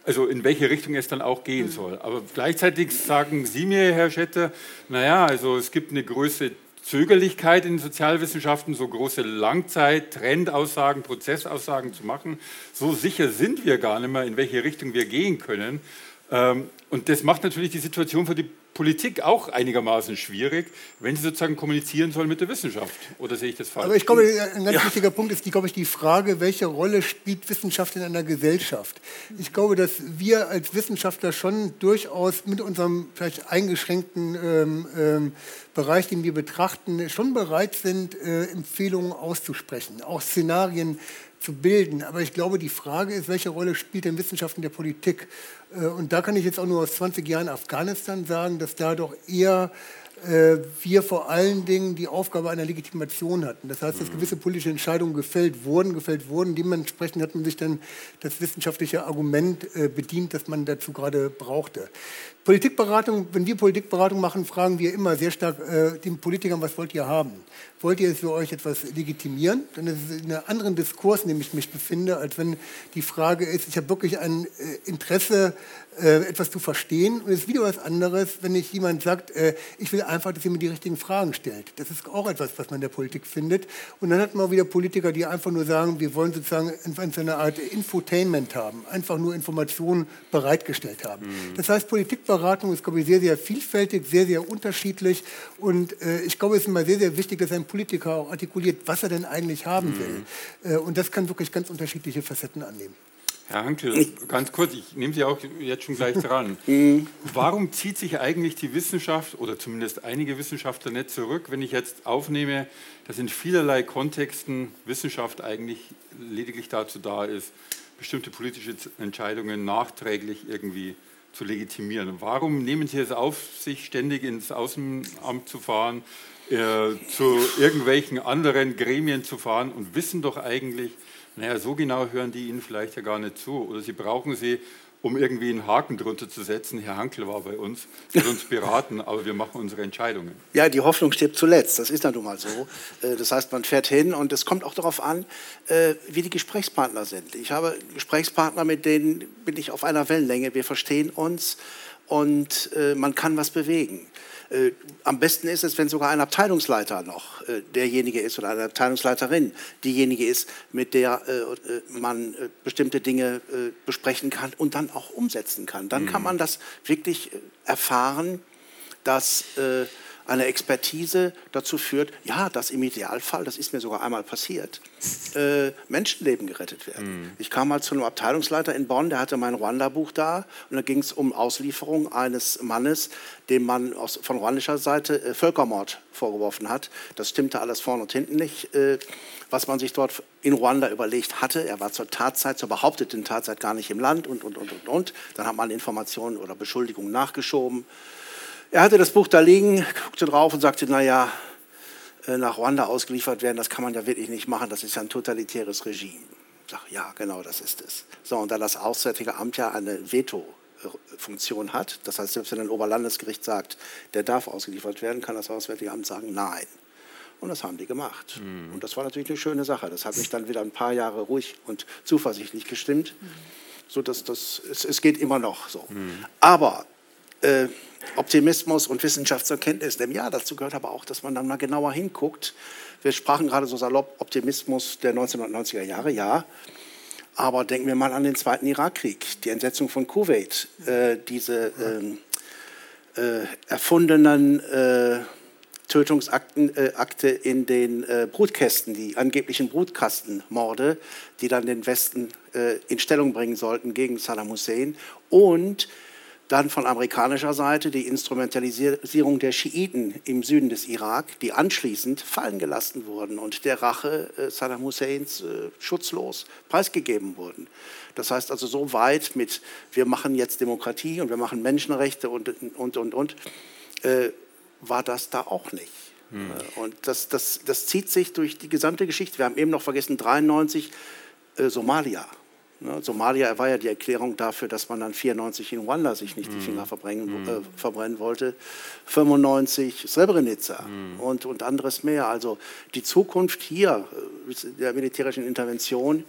also in welche Richtung es dann auch gehen mhm. soll. Aber gleichzeitig sagen Sie mir, Herr Schetter, naja, also es gibt eine größere Zögerlichkeit in den Sozialwissenschaften, so große Langzeit, Trendaussagen, Prozessaussagen zu machen. So sicher sind wir gar nicht mehr, in welche Richtung wir gehen können. Ähm, und das macht natürlich die Situation für die Politik auch einigermaßen schwierig, wenn sie sozusagen kommunizieren soll mit der Wissenschaft. Oder sehe ich das falsch? Aber ich glaube, ein ganz ja. wichtiger Punkt ist, die, glaube ich, die Frage, welche Rolle spielt Wissenschaft in einer Gesellschaft? Ich glaube, dass wir als Wissenschaftler schon durchaus mit unserem vielleicht eingeschränkten ähm, ähm, Bereich, den wir betrachten, schon bereit sind, äh, Empfehlungen auszusprechen, auch Szenarien zu bilden. Aber ich glaube, die Frage ist, welche Rolle spielt denn Wissenschaft in der Politik? Äh, und da kann ich jetzt auch nur aus 20 Jahren Afghanistan sagen, dass da doch eher äh, wir vor allen Dingen die Aufgabe einer Legitimation hatten. Das heißt, dass mhm. gewisse politische Entscheidungen gefällt wurden, gefällt wurden. Dementsprechend hat man sich dann das wissenschaftliche Argument äh, bedient, das man dazu gerade brauchte. Politikberatung, wenn wir Politikberatung machen, fragen wir immer sehr stark äh, den Politikern, was wollt ihr haben? Wollt ihr für euch etwas legitimieren? Dann ist es in einem anderen Diskurs, in dem ich mich befinde, als wenn die Frage ist, ich habe wirklich ein äh, Interesse, äh, etwas zu verstehen. Und es ist wieder was anderes, wenn ich jemand sagt, äh, ich will einfach, dass ihr mir die richtigen Fragen stellt. Das ist auch etwas, was man in der Politik findet. Und dann hat man auch wieder Politiker, die einfach nur sagen, wir wollen sozusagen so eine Art Infotainment haben, einfach nur Informationen bereitgestellt haben. Mhm. Das heißt, Politikberatung ist, glaube ich, sehr, sehr vielfältig, sehr, sehr unterschiedlich. Und ich glaube, es ist immer sehr, sehr wichtig, dass ein Politiker auch artikuliert, was er denn eigentlich haben mhm. will. Äh, und das kann wirklich ganz unterschiedliche Facetten annehmen. Herr Hankel, ganz kurz, ich nehme Sie auch jetzt schon gleich dran. Mhm. Warum zieht sich eigentlich die Wissenschaft oder zumindest einige Wissenschaftler nicht zurück, wenn ich jetzt aufnehme, dass in vielerlei Kontexten Wissenschaft eigentlich lediglich dazu da ist, bestimmte politische Entscheidungen nachträglich irgendwie zu legitimieren? Warum nehmen Sie es auf, sich ständig ins Außenamt zu fahren, äh, zu irgendwelchen anderen Gremien zu fahren und wissen doch eigentlich, naja, so genau hören die Ihnen vielleicht ja gar nicht zu. Oder Sie brauchen sie, um irgendwie einen Haken drunter zu setzen. Herr Hankel war bei uns, wird uns beraten, aber wir machen unsere Entscheidungen. Ja, die Hoffnung stirbt zuletzt. Das ist dann nun mal so. Äh, das heißt, man fährt hin und es kommt auch darauf an, äh, wie die Gesprächspartner sind. Ich habe Gesprächspartner, mit denen bin ich auf einer Wellenlänge. Wir verstehen uns und äh, man kann was bewegen. Äh, am besten ist es, wenn sogar ein Abteilungsleiter noch äh, derjenige ist oder eine Abteilungsleiterin diejenige ist, mit der äh, äh man äh, bestimmte Dinge äh, besprechen kann und dann auch umsetzen kann. Dann mhm. kann man das wirklich erfahren, dass eine Expertise dazu führt, ja, dass im Idealfall, das ist mir sogar einmal passiert, äh, Menschenleben gerettet werden. Mhm. Ich kam mal zu einem Abteilungsleiter in Bonn, der hatte mein Ruanda-Buch da und da ging es um Auslieferung eines Mannes, dem man aus, von ruandischer Seite äh, Völkermord vorgeworfen hat. Das stimmte alles vorne und hinten nicht, äh, was man sich dort in Ruanda überlegt hatte. Er war zur Tatzeit, zur behaupteten Tatzeit gar nicht im Land und, und, und, und, und. Dann hat man Informationen oder Beschuldigungen nachgeschoben. Er hatte das Buch da liegen, guckte drauf und sagte, naja, äh, nach Ruanda ausgeliefert werden, das kann man ja wirklich nicht machen, das ist ja ein totalitäres Regime. Ich sage, ja, genau, das ist es. So, und da das Auswärtige Amt ja eine Veto-Funktion hat, das heißt, selbst wenn ein Oberlandesgericht sagt, der darf ausgeliefert werden, kann das Auswärtige Amt sagen, nein. Und das haben die gemacht. Mhm. Und das war natürlich eine schöne Sache. Das hat mich dann wieder ein paar Jahre ruhig und zuversichtlich gestimmt. Mhm. So dass das, es, es geht immer noch so. Mhm. Aber äh, Optimismus und Wissenschaft zur Kenntnis nehmen. Ja, dazu gehört aber auch, dass man dann mal genauer hinguckt. Wir sprachen gerade so salopp Optimismus der 1990er Jahre, ja. Aber denken wir mal an den Zweiten Irakkrieg, die Entsetzung von Kuwait, äh, diese ähm, äh, erfundenen äh, Tötungsakte äh, in den Brutkästen, die angeblichen Brutkastenmorde, die dann den Westen in Stellung bringen sollten gegen Saddam Hussein und dann von amerikanischer Seite die Instrumentalisierung der Schiiten im Süden des Irak, die anschließend fallen gelassen wurden und der Rache äh, Saddam Husseins äh, schutzlos preisgegeben wurden. Das heißt also so weit mit, wir machen jetzt Demokratie und wir machen Menschenrechte und, und, und, und, äh, war das da auch nicht. Hm. Äh, und das, das, das zieht sich durch die gesamte Geschichte. Wir haben eben noch vergessen, 93 äh, Somalia. Ne, Somalia war ja die Erklärung dafür, dass man dann 94 in Ruanda sich nicht die mhm. Finger verbrennen, mm. äh, verbrennen wollte. 95 Srebrenica mm. und, und anderes mehr. Also die Zukunft hier äh, der militärischen Intervention,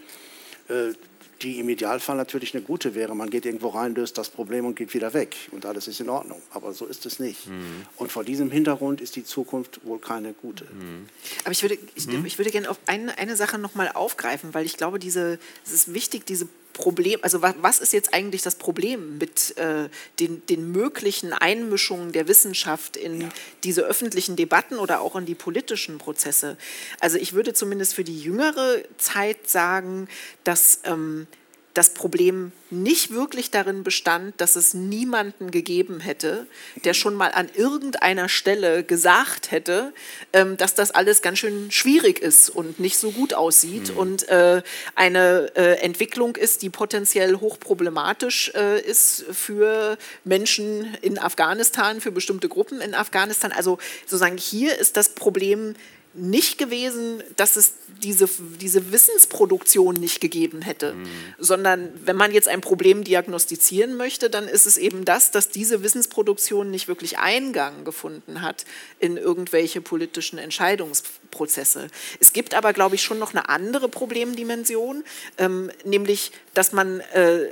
äh, die im Idealfall natürlich eine gute wäre. Man geht irgendwo rein, löst das Problem und geht wieder weg und alles ist in Ordnung. Aber so ist es nicht. Mhm. Und vor diesem Hintergrund ist die Zukunft wohl keine gute. Mhm. Aber ich würde, ich, mhm. ich würde gerne auf eine, eine Sache noch mal aufgreifen, weil ich glaube, diese, es ist wichtig, diese Problem, also was ist jetzt eigentlich das Problem mit äh, den, den möglichen Einmischungen der Wissenschaft in ja. diese öffentlichen Debatten oder auch in die politischen Prozesse? Also ich würde zumindest für die jüngere Zeit sagen, dass ähm, das Problem nicht wirklich darin bestand, dass es niemanden gegeben hätte, der schon mal an irgendeiner Stelle gesagt hätte, ähm, dass das alles ganz schön schwierig ist und nicht so gut aussieht mhm. und äh, eine äh, Entwicklung ist, die potenziell hochproblematisch äh, ist für Menschen in Afghanistan, für bestimmte Gruppen in Afghanistan. Also sozusagen hier ist das Problem nicht gewesen, dass es diese, diese Wissensproduktion nicht gegeben hätte, mhm. sondern wenn man jetzt ein Problem diagnostizieren möchte, dann ist es eben das, dass diese Wissensproduktion nicht wirklich Eingang gefunden hat in irgendwelche politischen Entscheidungsprozesse. Es gibt aber, glaube ich, schon noch eine andere Problemdimension, ähm, nämlich, dass man äh,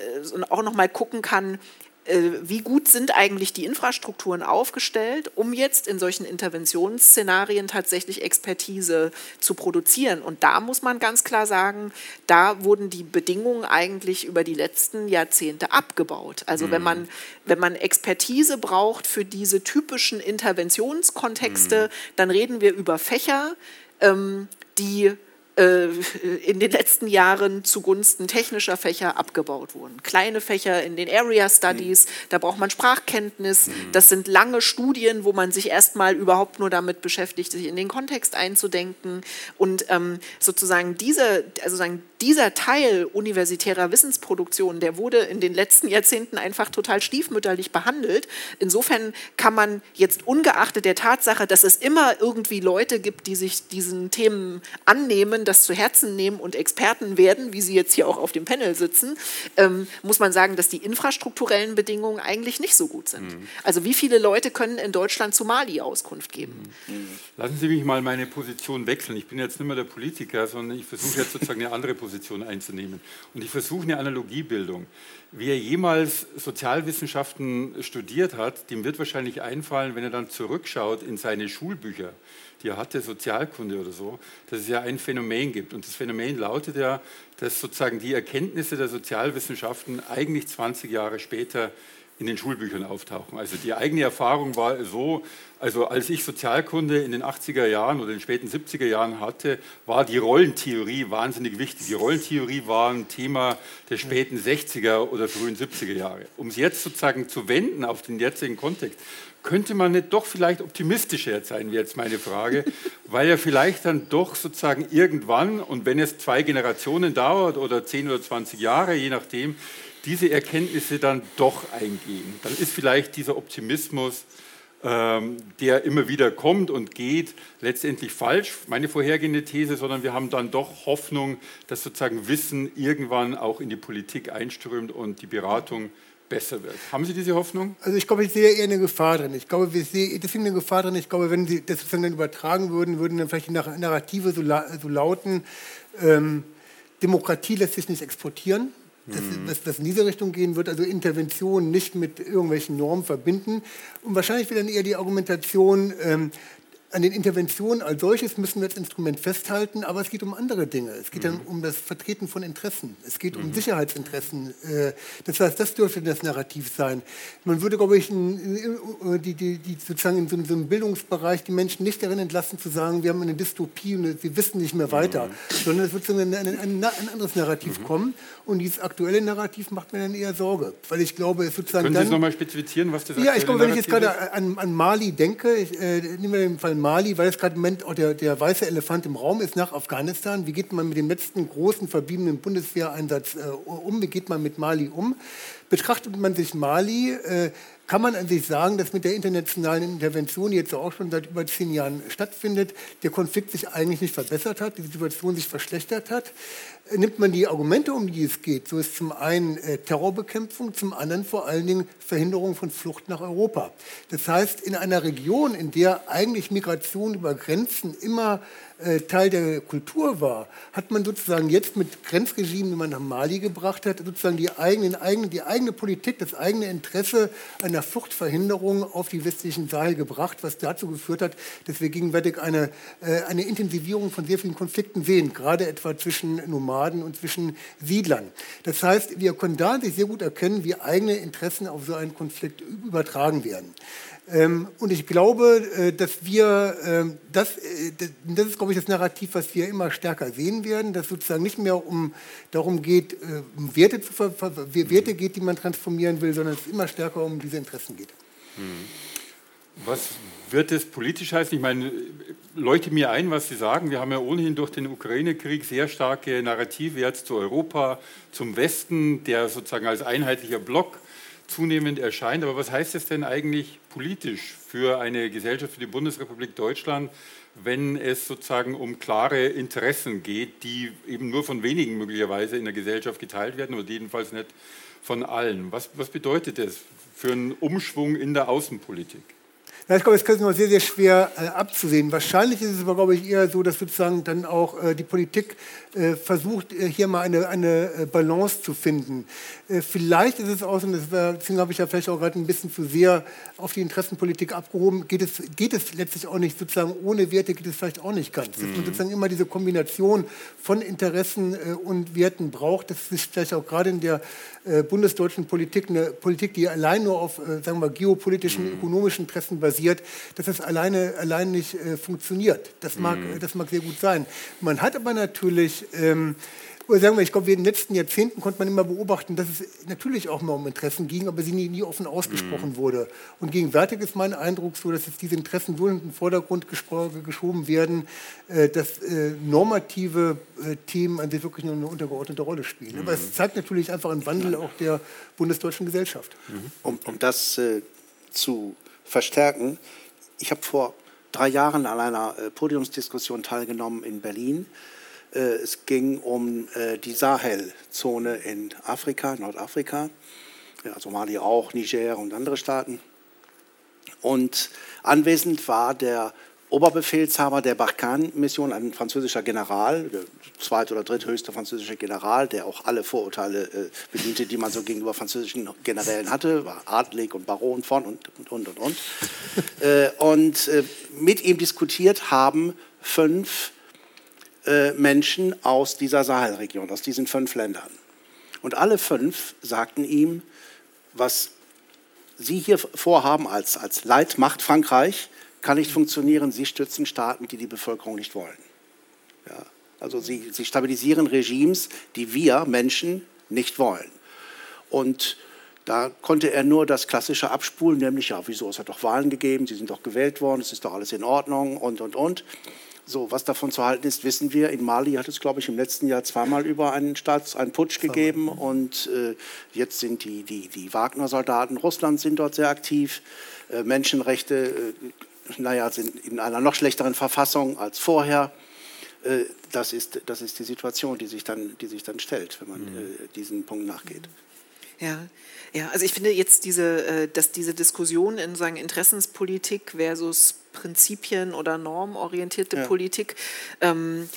auch noch mal gucken kann, wie gut sind eigentlich die Infrastrukturen aufgestellt, um jetzt in solchen Interventionsszenarien tatsächlich Expertise zu produzieren. Und da muss man ganz klar sagen, da wurden die Bedingungen eigentlich über die letzten Jahrzehnte abgebaut. Also mhm. wenn, man, wenn man Expertise braucht für diese typischen Interventionskontexte, mhm. dann reden wir über Fächer, ähm, die äh, in den letzten Jahren zugunsten technischer Fächer abgebaut wurden. Kleine Fächer in den Area Studies, mhm. da braucht man Sprachkenntnis. Mhm. Das sind lange Studien, wo man sich erstmal überhaupt nur damit beschäftigt, sich in den Kontext einzudenken. Und ähm, sozusagen diese, also sagen, dieser Teil universitärer Wissensproduktion, der wurde in den letzten Jahrzehnten einfach total stiefmütterlich behandelt. Insofern kann man jetzt ungeachtet der Tatsache, dass es immer irgendwie Leute gibt, die sich diesen Themen annehmen, das zu Herzen nehmen und Experten werden, wie sie jetzt hier auch auf dem Panel sitzen, ähm, muss man sagen, dass die infrastrukturellen Bedingungen eigentlich nicht so gut sind. Mhm. Also wie viele Leute können in Deutschland zu Mali Auskunft geben? Mhm. Lassen Sie mich mal meine Position wechseln. Ich bin jetzt nicht mehr der Politiker, sondern ich versuche jetzt sozusagen eine andere Position Position einzunehmen. Und ich versuche eine Analogiebildung. Wer jemals Sozialwissenschaften studiert hat, dem wird wahrscheinlich einfallen, wenn er dann zurückschaut in seine Schulbücher, die er hatte, Sozialkunde oder so, dass es ja ein Phänomen gibt. Und das Phänomen lautet ja, dass sozusagen die Erkenntnisse der Sozialwissenschaften eigentlich 20 Jahre später in den Schulbüchern auftauchen. Also die eigene Erfahrung war so, also als ich Sozialkunde in den 80er Jahren oder in den späten 70er Jahren hatte, war die Rollentheorie wahnsinnig wichtig. Die Rollentheorie war ein Thema der späten 60er oder frühen 70er Jahre. Um es jetzt sozusagen zu wenden auf den jetzigen Kontext, könnte man nicht doch vielleicht optimistischer sein, wäre jetzt meine Frage, weil ja vielleicht dann doch sozusagen irgendwann, und wenn es zwei Generationen dauert oder 10 oder 20 Jahre, je nachdem, diese Erkenntnisse dann doch eingehen. Dann ist vielleicht dieser Optimismus, ähm, der immer wieder kommt und geht, letztendlich falsch, meine vorhergehende These, sondern wir haben dann doch Hoffnung, dass sozusagen Wissen irgendwann auch in die Politik einströmt und die Beratung besser wird. Haben Sie diese Hoffnung? Also ich glaube, ich sehe eher eine Gefahr drin. Ich glaube, wir sehen deswegen eine Gefahr drin. Ich glaube, wenn Sie das dann übertragen würden, würden dann vielleicht die Narrative so, so lauten, ähm, Demokratie lässt sich nicht exportieren dass, mhm. dass das in diese Richtung gehen wird, also Interventionen nicht mit irgendwelchen Normen verbinden. Und wahrscheinlich wird dann eher die Argumentation, ähm, an den Interventionen als solches müssen wir das Instrument festhalten, aber es geht um andere Dinge. Es geht mhm. dann um das Vertreten von Interessen. Es geht mhm. um Sicherheitsinteressen. Äh, das heißt, das dürfte das Narrativ sein. Man würde, glaube ich, die, die, die sozusagen in so, einem Bildungsbereich die Menschen nicht darin entlassen, zu sagen, wir haben eine Dystopie und sie wissen nicht mehr weiter, mhm. sondern es wird so ein, ein, ein, anderes Narrativ mhm. kommen. Und dieses aktuelle Narrativ macht mir dann eher Sorge, weil ich glaube, es sozusagen Können Sie es nochmal spezifizieren, was das Ja, ich glaube, wenn ich jetzt gerade an, an, Mali denke, ich, äh, nehmen wir den Fall Mali, weil es gerade im Moment auch der, der weiße Elefant im Raum ist nach Afghanistan. Wie geht man mit dem letzten großen verbliebenen Bundeswehreinsatz äh, um? Wie geht man mit Mali um? Betrachtet man sich Mali, äh, kann man an sich sagen, dass mit der internationalen Intervention, die jetzt auch schon seit über zehn Jahren stattfindet, der Konflikt sich eigentlich nicht verbessert hat, die Situation sich verschlechtert hat. Nimmt man die Argumente, um die es geht, so ist zum einen äh, Terrorbekämpfung, zum anderen vor allen Dingen Verhinderung von Flucht nach Europa. Das heißt, in einer Region, in der eigentlich Migration über Grenzen immer Teil der Kultur war, hat man sozusagen jetzt mit Grenzregimen, die man nach Mali gebracht hat, sozusagen die, eigenen, eigene, die eigene Politik, das eigene Interesse einer Fluchtverhinderung auf die westlichen Sahel gebracht, was dazu geführt hat, dass wir gegenwärtig eine, äh, eine Intensivierung von sehr vielen Konflikten sehen, gerade etwa zwischen Nomaden und zwischen Siedlern. Das heißt, wir können da sich sehr gut erkennen, wie eigene Interessen auf so einen Konflikt übertragen werden. Ähm, und ich glaube, äh, dass wir, ähm, das, äh, das ist, glaube ich, das Narrativ, was wir immer stärker sehen werden, dass sozusagen nicht mehr um darum geht, äh, um Werte, zu, Werte geht, die man transformieren will, sondern es immer stärker um diese Interessen geht. Mhm. Was wird es politisch heißen? Ich meine, leuchte mir ein, was Sie sagen. Wir haben ja ohnehin durch den Ukraine-Krieg sehr starke Narrative jetzt zu Europa, zum Westen, der sozusagen als einheitlicher Block zunehmend erscheint. Aber was heißt es denn eigentlich politisch für eine Gesellschaft, für die Bundesrepublik Deutschland, wenn es sozusagen um klare Interessen geht, die eben nur von wenigen möglicherweise in der Gesellschaft geteilt werden oder jedenfalls nicht von allen? Was, was bedeutet das für einen Umschwung in der Außenpolitik? Ich glaube, das ist noch sehr, sehr schwer äh, abzusehen. Wahrscheinlich ist es aber, glaube ich, eher so, dass sozusagen dann auch äh, die Politik äh, versucht, äh, hier mal eine, eine äh, Balance zu finden. Äh, vielleicht ist es auch, und deswegen habe ich ja vielleicht auch gerade ein bisschen zu sehr auf die Interessenpolitik abgehoben, geht es, geht es letztlich auch nicht, sozusagen ohne Werte geht es vielleicht auch nicht ganz. Mhm. Dass man mhm. sozusagen immer diese Kombination von Interessen und Werten braucht, das ist vielleicht auch gerade in der bundesdeutschen Politik eine Politik, die allein nur auf, sagen wir, geopolitischen, mhm. ökonomischen Interessen basiert, basiert, dass es alleine, allein nicht äh, funktioniert. Das mag, mhm. das mag sehr gut sein. Man hat aber natürlich, ähm, oder sagen wir, ich glaube, in den letzten Jahrzehnten konnte man immer beobachten, dass es natürlich auch mal um Interessen ging, aber sie nie, nie offen ausgesprochen mhm. wurde. Und gegenwärtig ist mein Eindruck so, dass jetzt diese Interessen so in den Vordergrund geschoben werden, äh, dass äh, normative äh, Themen an sich wirklich nur eine untergeordnete Rolle spielen. Mhm. Aber es zeigt natürlich einfach einen Wandel auch der bundesdeutschen Gesellschaft. Mhm. Um, um das äh, zu verstärken. Ich habe vor drei Jahren an einer äh, Podiumsdiskussion teilgenommen in Berlin. Äh, es ging um äh, die Sahelzone in Afrika, Nordafrika, ja, Somalia auch, Niger und andere Staaten. Und anwesend war der Oberbefehlshaber der Barkhane-Mission, ein französischer General, der zweit- oder dritthöchste französische General, der auch alle Vorurteile äh, bediente, die man so gegenüber französischen Generälen hatte, war adlig und Baron von und und und und. Und, äh, und äh, mit ihm diskutiert haben fünf äh, Menschen aus dieser Sahelregion, aus diesen fünf Ländern. Und alle fünf sagten ihm, was Sie hier vorhaben als, als Leitmacht Frankreich, kann nicht funktionieren. Sie stützen Staaten, die die Bevölkerung nicht wollen. Ja, also sie, sie stabilisieren Regimes, die wir Menschen nicht wollen. Und da konnte er nur das Klassische abspulen, nämlich, ja, wieso, es hat doch Wahlen gegeben, sie sind doch gewählt worden, es ist doch alles in Ordnung und, und, und. So, was davon zu halten ist, wissen wir. In Mali hat es, glaube ich, im letzten Jahr zweimal über einen, Staats-, einen Putsch gegeben und äh, jetzt sind die, die, die Wagner-Soldaten Russlands sind dort sehr aktiv. Äh, Menschenrechte äh, naja, sind in einer noch schlechteren Verfassung als vorher. Äh, das ist, das ist die Situation, die sich dann, die sich dann stellt, wenn man mhm. Äh, diesen Punkt nachgeht. Ja, ja, also ich finde jetzt diese, äh, dass diese Diskussion in sagen Interessenspolitik versus Prinzipien oder normorientierte ja. Politik, ähm,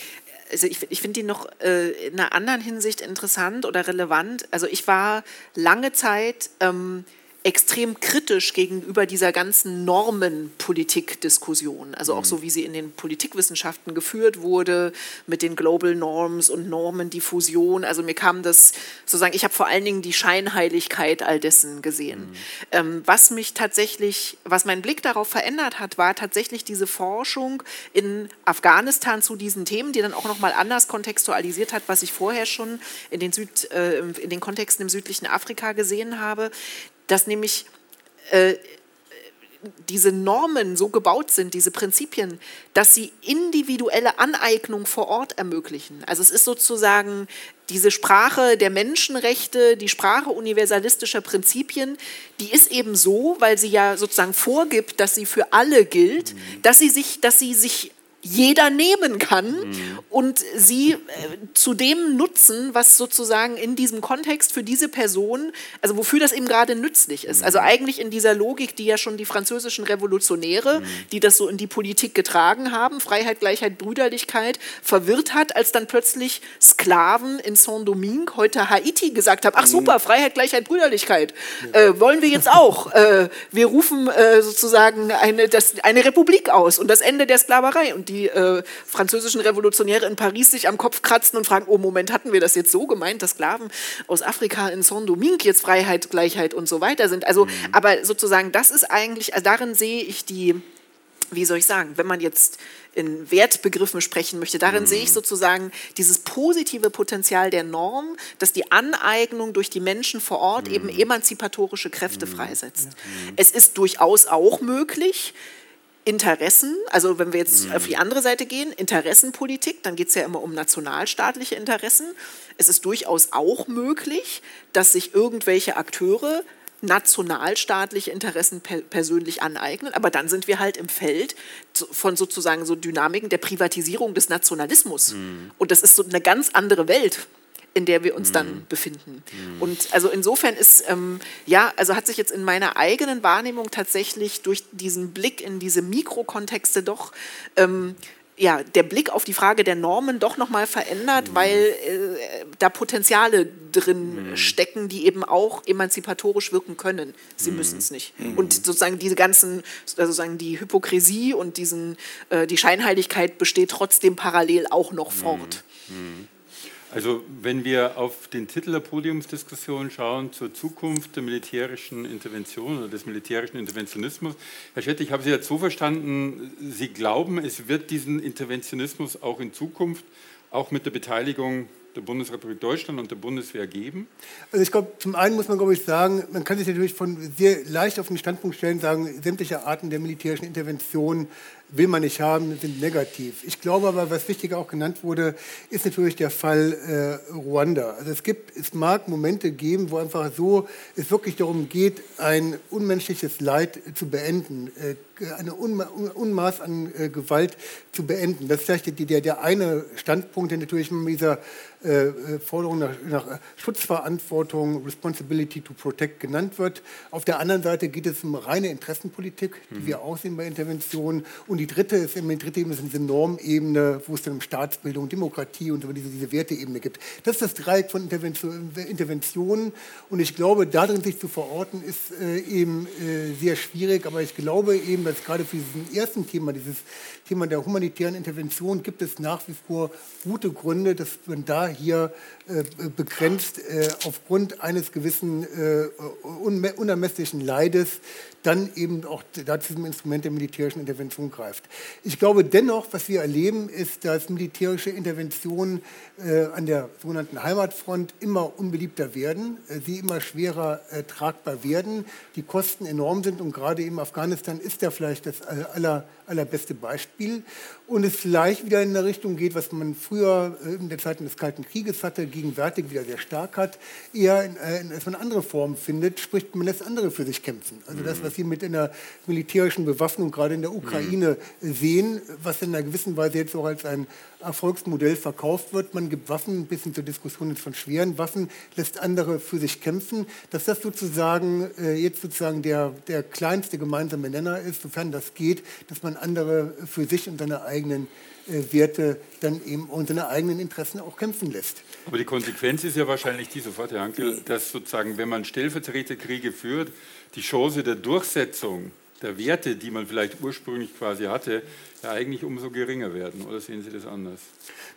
also ich, ich finde die noch äh, in einer anderen Hinsicht interessant oder relevant. Also ich war lange Zeit ähm, extrem kritisch gegenüber dieser ganzen Normenpolitik-Diskussion. Also auch mhm. so, wie sie in den Politikwissenschaften geführt wurde, mit den Global Norms und Normendiffusion. Also mir kam das sozusagen, ich habe vor allen Dingen die Scheinheiligkeit all dessen gesehen. Mhm. Ähm, was mich tatsächlich, was meinen Blick darauf verändert hat, war tatsächlich diese Forschung in Afghanistan zu diesen Themen, die dann auch nochmal anders kontextualisiert hat, was ich vorher schon in den, Süd, äh, in den Kontexten im südlichen Afrika gesehen habe dass nämlich äh, diese Normen so gebaut sind, diese Prinzipien, dass sie individuelle Aneignung vor Ort ermöglichen. Also es ist sozusagen diese Sprache der Menschenrechte, die Sprache universalistischer Prinzipien, die ist eben so, weil sie ja sozusagen vorgibt, dass sie für alle gilt, mhm. dass sie sich, dass sie sich jeder nehmen kann mhm. und sie äh, zu dem nutzen, was sozusagen in diesem Kontext für diese Person, also wofür das eben gerade nützlich ist. Also mhm. eigentlich in dieser Logik, die ja schon die französischen Revolutionäre, mhm. die das so in die Politik getragen haben, Freiheit, Gleichheit, Brüderlichkeit, verwirrt hat, als dann plötzlich Sklaven in Saint-Domingue, heute Haiti, gesagt haben, ach super, Freiheit, Gleichheit, Brüderlichkeit, äh, wollen wir jetzt auch. äh, wir rufen äh, sozusagen eine, das, eine Republik aus und das Ende der Sklaverei. Und die die äh, französischen Revolutionäre in Paris sich am Kopf kratzen und fragen, oh Moment, hatten wir das jetzt so gemeint, dass Sklaven aus Afrika in Saint-Domingue jetzt Freiheit, Gleichheit und so weiter sind. Also, mhm. aber sozusagen, das ist eigentlich, also darin sehe ich die, wie soll ich sagen, wenn man jetzt in Wertbegriffen sprechen möchte. Darin mhm. sehe ich sozusagen dieses positive Potenzial der Norm, dass die Aneignung durch die Menschen vor Ort mhm. eben emanzipatorische Kräfte mhm. freisetzt. Mhm. Es ist durchaus auch möglich, Interessen, also wenn wir jetzt mhm. auf die andere Seite gehen, Interessenpolitik, dann geht es ja immer um nationalstaatliche Interessen. Es ist durchaus auch möglich, dass sich irgendwelche Akteure nationalstaatliche Interessen per persönlich aneignen, aber dann sind wir halt im Feld von sozusagen so Dynamiken der Privatisierung des Nationalismus. Mhm. Und das ist so eine ganz andere Welt in der wir uns dann mhm. befinden. Mhm. Und also insofern ist, ähm, ja, also hat sich jetzt in meiner eigenen Wahrnehmung tatsächlich durch diesen Blick in diese Mikrokontexte doch ähm, ja, der Blick auf die Frage der Normen doch nochmal verändert, mhm. weil äh, da Potenziale drin mhm. stecken, die eben auch emanzipatorisch wirken können. Sie mhm. müssen es nicht. Mhm. Und sozusagen diese ganzen, also sozusagen die Hypokrisie und diesen, äh, die Scheinheiligkeit besteht trotzdem parallel auch noch fort. Also wenn wir auf den Titel der Podiumsdiskussion schauen zur Zukunft der militärischen Intervention oder des militärischen Interventionismus, Herr Schett, ich habe Sie jetzt so verstanden, Sie glauben, es wird diesen Interventionismus auch in Zukunft, auch mit der Beteiligung der Bundesrepublik Deutschland und der Bundeswehr geben? Also ich glaube, zum einen muss man, glaube ich, sagen, man kann sich natürlich von sehr leicht auf den Standpunkt stellen, sagen, sämtliche Arten der militärischen Intervention will man nicht haben, sind negativ. Ich glaube aber, was wichtig auch genannt wurde, ist natürlich der Fall äh, Ruanda. Also es gibt, es mag Momente geben, wo einfach so es wirklich darum geht, ein unmenschliches Leid zu beenden, äh, eine Unma Unmaß an äh, Gewalt zu beenden. Das ist vielleicht der, der eine Standpunkt, der natürlich mit dieser äh, äh, Forderung nach, nach, Schutzverantwortung, Responsibility to Protect genannt wird. Auf der anderen Seite geht es um reine Interessenpolitik, die mhm. wir auch sehen bei Interventionen. Und die dritte ist die dritte Ebene ist diese Normebene, wo es dann um Staatsbildung, Demokratie und diese, diese Werteebene gibt. Das ist das Dreieck von Interventionen. Und ich glaube, darin sich zu verorten, ist äh, eben äh, sehr schwierig. Aber ich glaube eben, dass gerade für diesen ersten Thema, dieses Thema der humanitären Intervention, gibt es nach wie vor gute Gründe, dass man da hier äh, begrenzt äh, aufgrund eines gewissen äh, unermesslichen Leides dann eben auch zu diesem Instrument der militärischen Intervention greift. Ich glaube dennoch, was wir erleben, ist, dass militärische Interventionen äh, an der sogenannten Heimatfront immer unbeliebter werden, äh, sie immer schwerer äh, tragbar werden, die Kosten enorm sind und gerade eben Afghanistan ist ja vielleicht das aller, allerbeste Beispiel und es vielleicht wieder in eine Richtung geht, was man früher äh, in der Zeit des Kalten Krieges hatte, gegenwärtig wieder sehr stark hat, eher in, äh, dass man andere Formen findet, sprich man lässt andere für sich kämpfen. Also das, was wir mit einer militärischen Bewaffnung gerade in der Ukraine mhm. sehen, was in einer gewissen Weise jetzt auch als ein Erfolgsmodell verkauft wird. Man gibt Waffen, ein bisschen zur Diskussion von schweren Waffen, lässt andere für sich kämpfen, dass das sozusagen äh, jetzt sozusagen der, der kleinste gemeinsame Nenner ist, sofern das geht, dass man andere für sich und seine eigenen äh, Werte dann eben und seine eigenen Interessen auch kämpfen lässt. Aber die Konsequenz ist ja wahrscheinlich die sofort, Herr Hankel, dass sozusagen, wenn man Stellvertreterkriege führt, die Chance der Durchsetzung der Werte, die man vielleicht ursprünglich quasi hatte, ja eigentlich umso geringer werden. Oder sehen Sie das anders?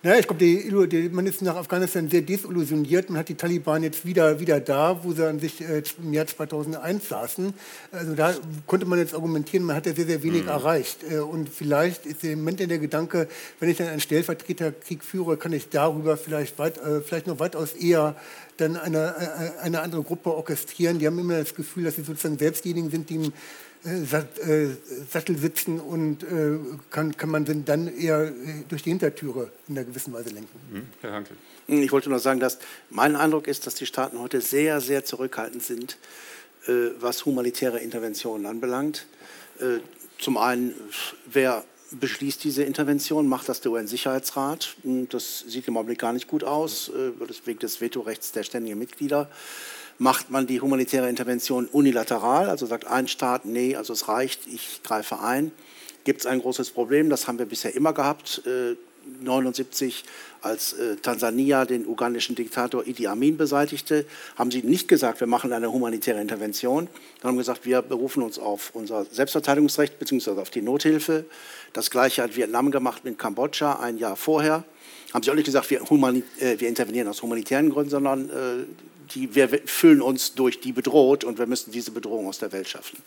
Naja, ich glaube, man ist nach Afghanistan sehr desillusioniert. Man hat die Taliban jetzt wieder, wieder da, wo sie an sich äh, im Jahr 2001 saßen. Also da konnte man jetzt argumentieren, man hat ja sehr, sehr wenig mhm. erreicht. Äh, und vielleicht ist im Moment der Gedanke, wenn ich dann einen Stellvertreterkrieg führe, kann ich darüber vielleicht, weit, äh, vielleicht noch weitaus eher dann eine, äh, eine andere Gruppe orchestrieren. Die haben immer das Gefühl, dass sie sozusagen selbst diejenigen sind, die im Sattel sitzen und äh, kann, kann man dann eher durch die Hintertüre in einer gewissen Weise lenken. Mhm. Herr Hanke. Ich wollte nur sagen, dass mein Eindruck ist, dass die Staaten heute sehr, sehr zurückhaltend sind, was humanitäre Interventionen anbelangt. Zum einen, wer beschließt diese Intervention, macht das der UN-Sicherheitsrat. Hm, das sieht im Augenblick gar nicht gut aus, äh, wegen des Vetorechts der ständigen Mitglieder. Macht man die humanitäre Intervention unilateral, also sagt ein Staat, nee, also es reicht, ich greife ein, gibt es ein großes Problem, das haben wir bisher immer gehabt. 1979, äh, als äh, Tansania den ugandischen Diktator Idi Amin beseitigte, haben sie nicht gesagt, wir machen eine humanitäre Intervention, sondern haben gesagt, wir berufen uns auf unser Selbstverteidigungsrecht bzw. auf die Nothilfe. Das gleiche hat Vietnam gemacht mit Kambodscha ein Jahr vorher. Haben sie auch nicht gesagt, wir, äh, wir intervenieren aus humanitären Gründen, sondern äh, die, wir fühlen uns durch die bedroht und wir müssen diese Bedrohung aus der Welt schaffen.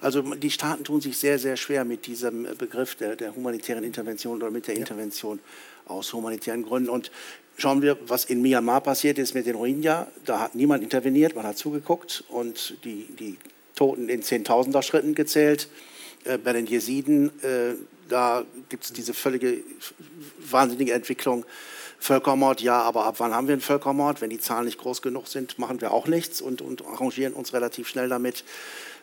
Also die Staaten tun sich sehr, sehr schwer mit diesem Begriff der, der humanitären Intervention oder mit der ja. Intervention aus humanitären Gründen. Und schauen wir, was in Myanmar passiert ist mit den Rohingya. Da hat niemand interveniert, man hat zugeguckt und die, die Toten in Zehntausender-Schritten gezählt. Äh, bei den Jesiden, äh, da gibt es diese völlige wahnsinnige Entwicklung. Völkermord, ja, aber ab wann haben wir einen Völkermord? Wenn die Zahlen nicht groß genug sind, machen wir auch nichts und, und arrangieren uns relativ schnell damit.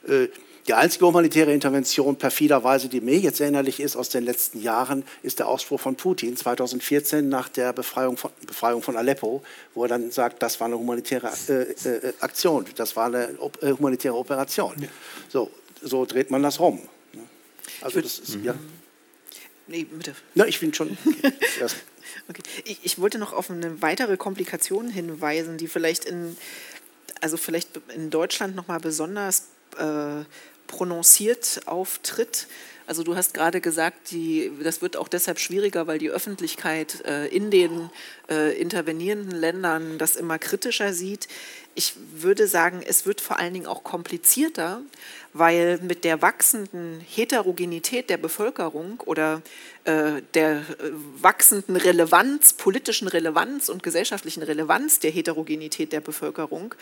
Äh, die einzige humanitäre Intervention perfiderweise, die mir jetzt erinnerlich ist aus den letzten Jahren, ist der Ausspruch von Putin 2014 nach der Befreiung von, Befreiung von Aleppo, wo er dann sagt, das war eine humanitäre äh, äh, Aktion, das war eine äh, humanitäre Operation. Ja. So, so dreht man das rum. Also das ist, ja. Nee, bitte. Na, ich bin schon. okay. Ich, ich wollte noch auf eine weitere Komplikation hinweisen, die vielleicht in, also vielleicht in Deutschland noch mal besonders äh, prononciert auftritt. Also du hast gerade gesagt, die, das wird auch deshalb schwieriger, weil die Öffentlichkeit äh, in den äh, intervenierenden Ländern das immer kritischer sieht. Ich würde sagen, es wird vor allen Dingen auch komplizierter, weil mit der wachsenden Heterogenität der Bevölkerung oder äh, der äh, wachsenden Relevanz, politischen Relevanz und gesellschaftlichen Relevanz der Heterogenität der Bevölkerung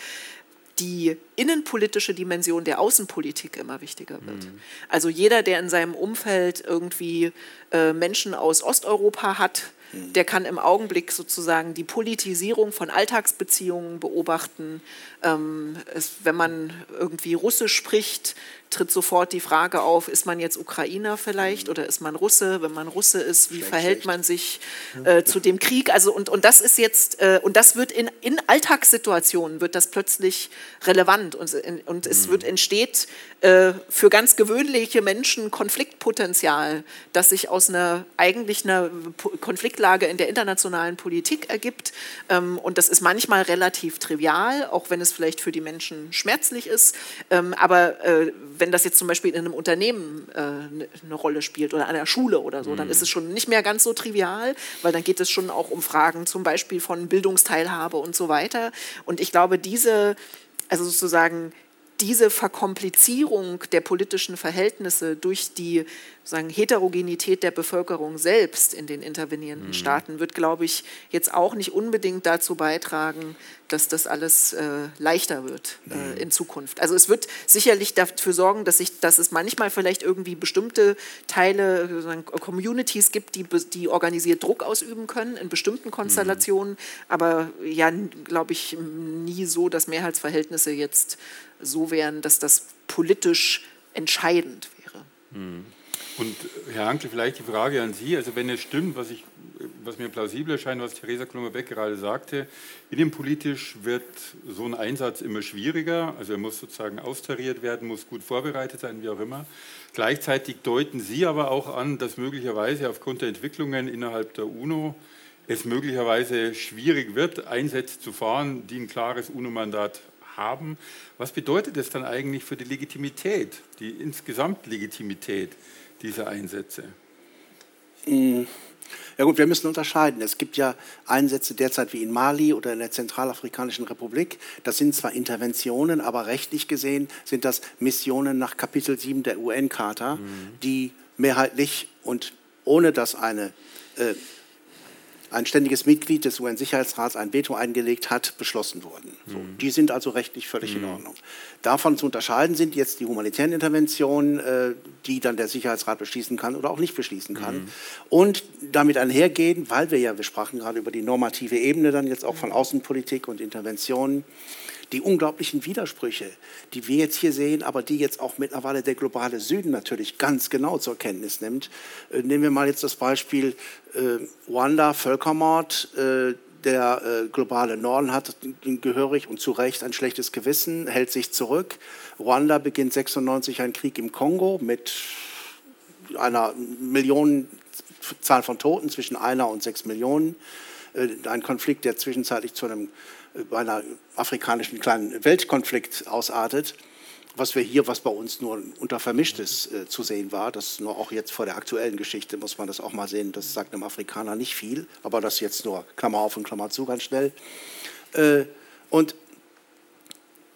die innenpolitische Dimension der Außenpolitik immer wichtiger wird. Mhm. Also jeder, der in seinem Umfeld irgendwie äh, Menschen aus Osteuropa hat, mhm. der kann im Augenblick sozusagen die Politisierung von Alltagsbeziehungen beobachten. Ähm, es, wenn man irgendwie Russisch spricht, tritt sofort die Frage auf, ist man jetzt Ukrainer vielleicht mhm. oder ist man Russe? Wenn man Russe ist, wie schlecht, verhält schlecht. man sich äh, zu dem Krieg? Also und, und das ist jetzt, äh, und das wird in, in Alltagssituationen wird das plötzlich relevant und, und es mhm. wird entsteht äh, für ganz gewöhnliche Menschen Konfliktpotenzial, das sich aus einer eigentlich einer Konfliktlage in der internationalen Politik ergibt. Ähm, und das ist manchmal relativ trivial, auch wenn es vielleicht für die Menschen schmerzlich ist. Ähm, aber äh, wenn das jetzt zum Beispiel in einem Unternehmen äh, eine Rolle spielt oder an der Schule oder so, mhm. dann ist es schon nicht mehr ganz so trivial, weil dann geht es schon auch um Fragen zum Beispiel von Bildungsteilhabe und so weiter. Und ich glaube, diese, also sozusagen diese Verkomplizierung der politischen Verhältnisse durch die sagen, Heterogenität der Bevölkerung selbst in den intervenierenden mhm. Staaten wird, glaube ich, jetzt auch nicht unbedingt dazu beitragen, dass das alles äh, leichter wird äh, mhm. in Zukunft. Also es wird sicherlich dafür sorgen, dass, ich, dass es manchmal vielleicht irgendwie bestimmte Teile, Communities gibt, die, die organisiert Druck ausüben können in bestimmten Konstellationen, mhm. aber ja, glaube ich, nie so, dass Mehrheitsverhältnisse jetzt so wären, dass das politisch entscheidend wäre. Mhm. Und Herr Hankel, vielleicht die Frage an Sie, also wenn es stimmt, was, ich, was mir plausibel erscheint, was Theresa Klummer-Beck gerade sagte, innenpolitisch wird so ein Einsatz immer schwieriger, also er muss sozusagen austariert werden, muss gut vorbereitet sein, wie auch immer. Gleichzeitig deuten Sie aber auch an, dass möglicherweise aufgrund der Entwicklungen innerhalb der UNO es möglicherweise schwierig wird, Einsätze zu fahren, die ein klares UNO-Mandat haben. Was bedeutet das dann eigentlich für die Legitimität, die insgesamt Legitimität dieser Einsätze? Mm. Ja gut, wir müssen unterscheiden. Es gibt ja Einsätze derzeit wie in Mali oder in der Zentralafrikanischen Republik. Das sind zwar Interventionen, aber rechtlich gesehen sind das Missionen nach Kapitel 7 der UN-Charta, mhm. die mehrheitlich und ohne dass eine äh, ein ständiges Mitglied des UN-Sicherheitsrats ein Veto eingelegt hat, beschlossen wurden. So, mhm. Die sind also rechtlich völlig mhm. in Ordnung. Davon zu unterscheiden sind jetzt die humanitären Interventionen, äh, die dann der Sicherheitsrat beschließen kann oder auch nicht beschließen kann. Mhm. Und damit einhergehen, weil wir ja, wir sprachen gerade über die normative Ebene dann jetzt auch von Außenpolitik und Interventionen, die unglaublichen Widersprüche, die wir jetzt hier sehen, aber die jetzt auch mittlerweile der globale Süden natürlich ganz genau zur Kenntnis nimmt. Äh, nehmen wir mal jetzt das Beispiel äh, Ruanda, Völkermord. Äh, der äh, globale Norden hat gehörig und zu Recht ein schlechtes Gewissen, hält sich zurück. Ruanda beginnt 96 einen Krieg im Kongo mit einer Millionenzahl von Toten zwischen einer und sechs Millionen. Äh, ein Konflikt, der zwischenzeitlich zu einem äh, einer afrikanischen kleinen Weltkonflikt ausartet, was wir hier, was bei uns nur unter Vermischtes äh, zu sehen war, das nur auch jetzt vor der aktuellen Geschichte muss man das auch mal sehen, das sagt einem Afrikaner nicht viel, aber das jetzt nur Klammer auf und Klammer zu ganz schnell. Äh, und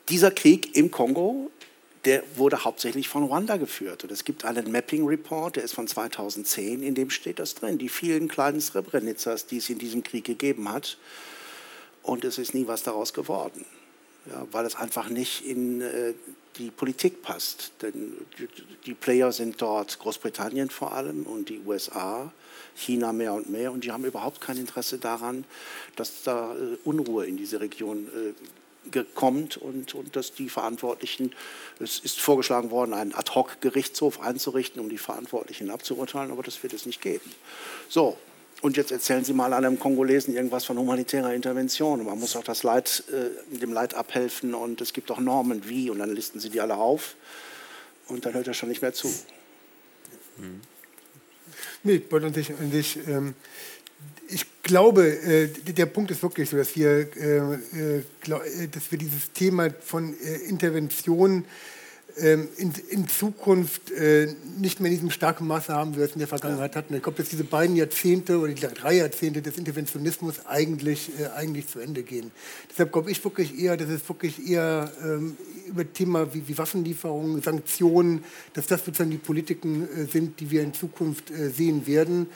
dieser Krieg im Kongo, der wurde hauptsächlich von Ruanda geführt. Und es gibt einen Mapping Report, der ist von 2010, in dem steht das drin, die vielen kleinen Srebrenicas, die es in diesem Krieg gegeben hat und es ist nie was daraus geworden, ja, weil es einfach nicht in äh, die Politik passt. Denn die Player sind dort Großbritannien vor allem und die USA, China mehr und mehr und die haben überhaupt kein Interesse daran, dass da äh, Unruhe in diese Region äh, kommt und, und dass die Verantwortlichen, es ist vorgeschlagen worden, einen Ad-hoc-Gerichtshof einzurichten, um die Verantwortlichen abzuurteilen, aber das wird es nicht geben. So, und jetzt erzählen Sie mal einem Kongolesen irgendwas von humanitärer Intervention. Man muss auch das Leid, äh, dem Leid abhelfen und es gibt auch Normen wie und dann listen Sie die alle auf und dann hört er schon nicht mehr zu. Mhm. Nee, an sich ähm, ich glaube, äh, der Punkt ist wirklich so, dass wir, äh, äh, äh dass wir dieses Thema von äh, Intervention in, in, Zukunft äh, nicht mehr in diesem starken Maße haben, wie wir es in der Vergangenheit hatten. Ich glaube, dass diese beiden Jahrzehnte oder die drei Jahrzehnte des Interventionismus eigentlich, äh, eigentlich zu Ende gehen. Deshalb glaube ich wirklich eher, dass es wirklich eher ähm, über Thema wie, wie, Waffenlieferungen, Sanktionen, dass das sozusagen die Politiken äh, sind, die wir in Zukunft sehen werden.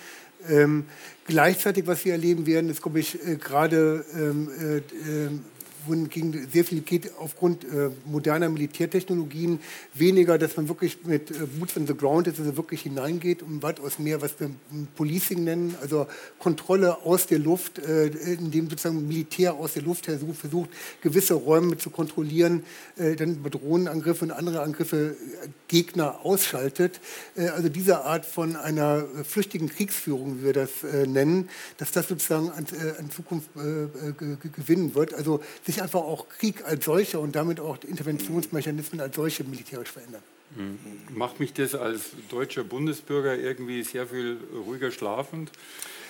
Ähm, gleichzeitig, was wir erleben werden, ist, glaube ich, äh, gerade ähm, äh, ähm, wohingegen sehr viel geht aufgrund äh, moderner Militärtechnologien, weniger, dass man wirklich mit äh, Boots on the Ground ist, also wirklich hineingeht und weitaus mehr, was wir Policing nennen, also Kontrolle aus der Luft, äh, indem sozusagen Militär aus der Luft her versucht, gewisse Räume zu kontrollieren, äh, dann über Drohnenangriffe und andere Angriffe äh, Gegner ausschaltet. Äh, also diese Art von einer flüchtigen Kriegsführung, wie wir das nennen, dass das sozusagen an, an Zukunft gewinnen wird. Also sich sich einfach auch Krieg als solcher und damit auch Interventionsmechanismen als solche militärisch verändern. Mhm. Macht mich das als deutscher Bundesbürger irgendwie sehr viel ruhiger schlafend?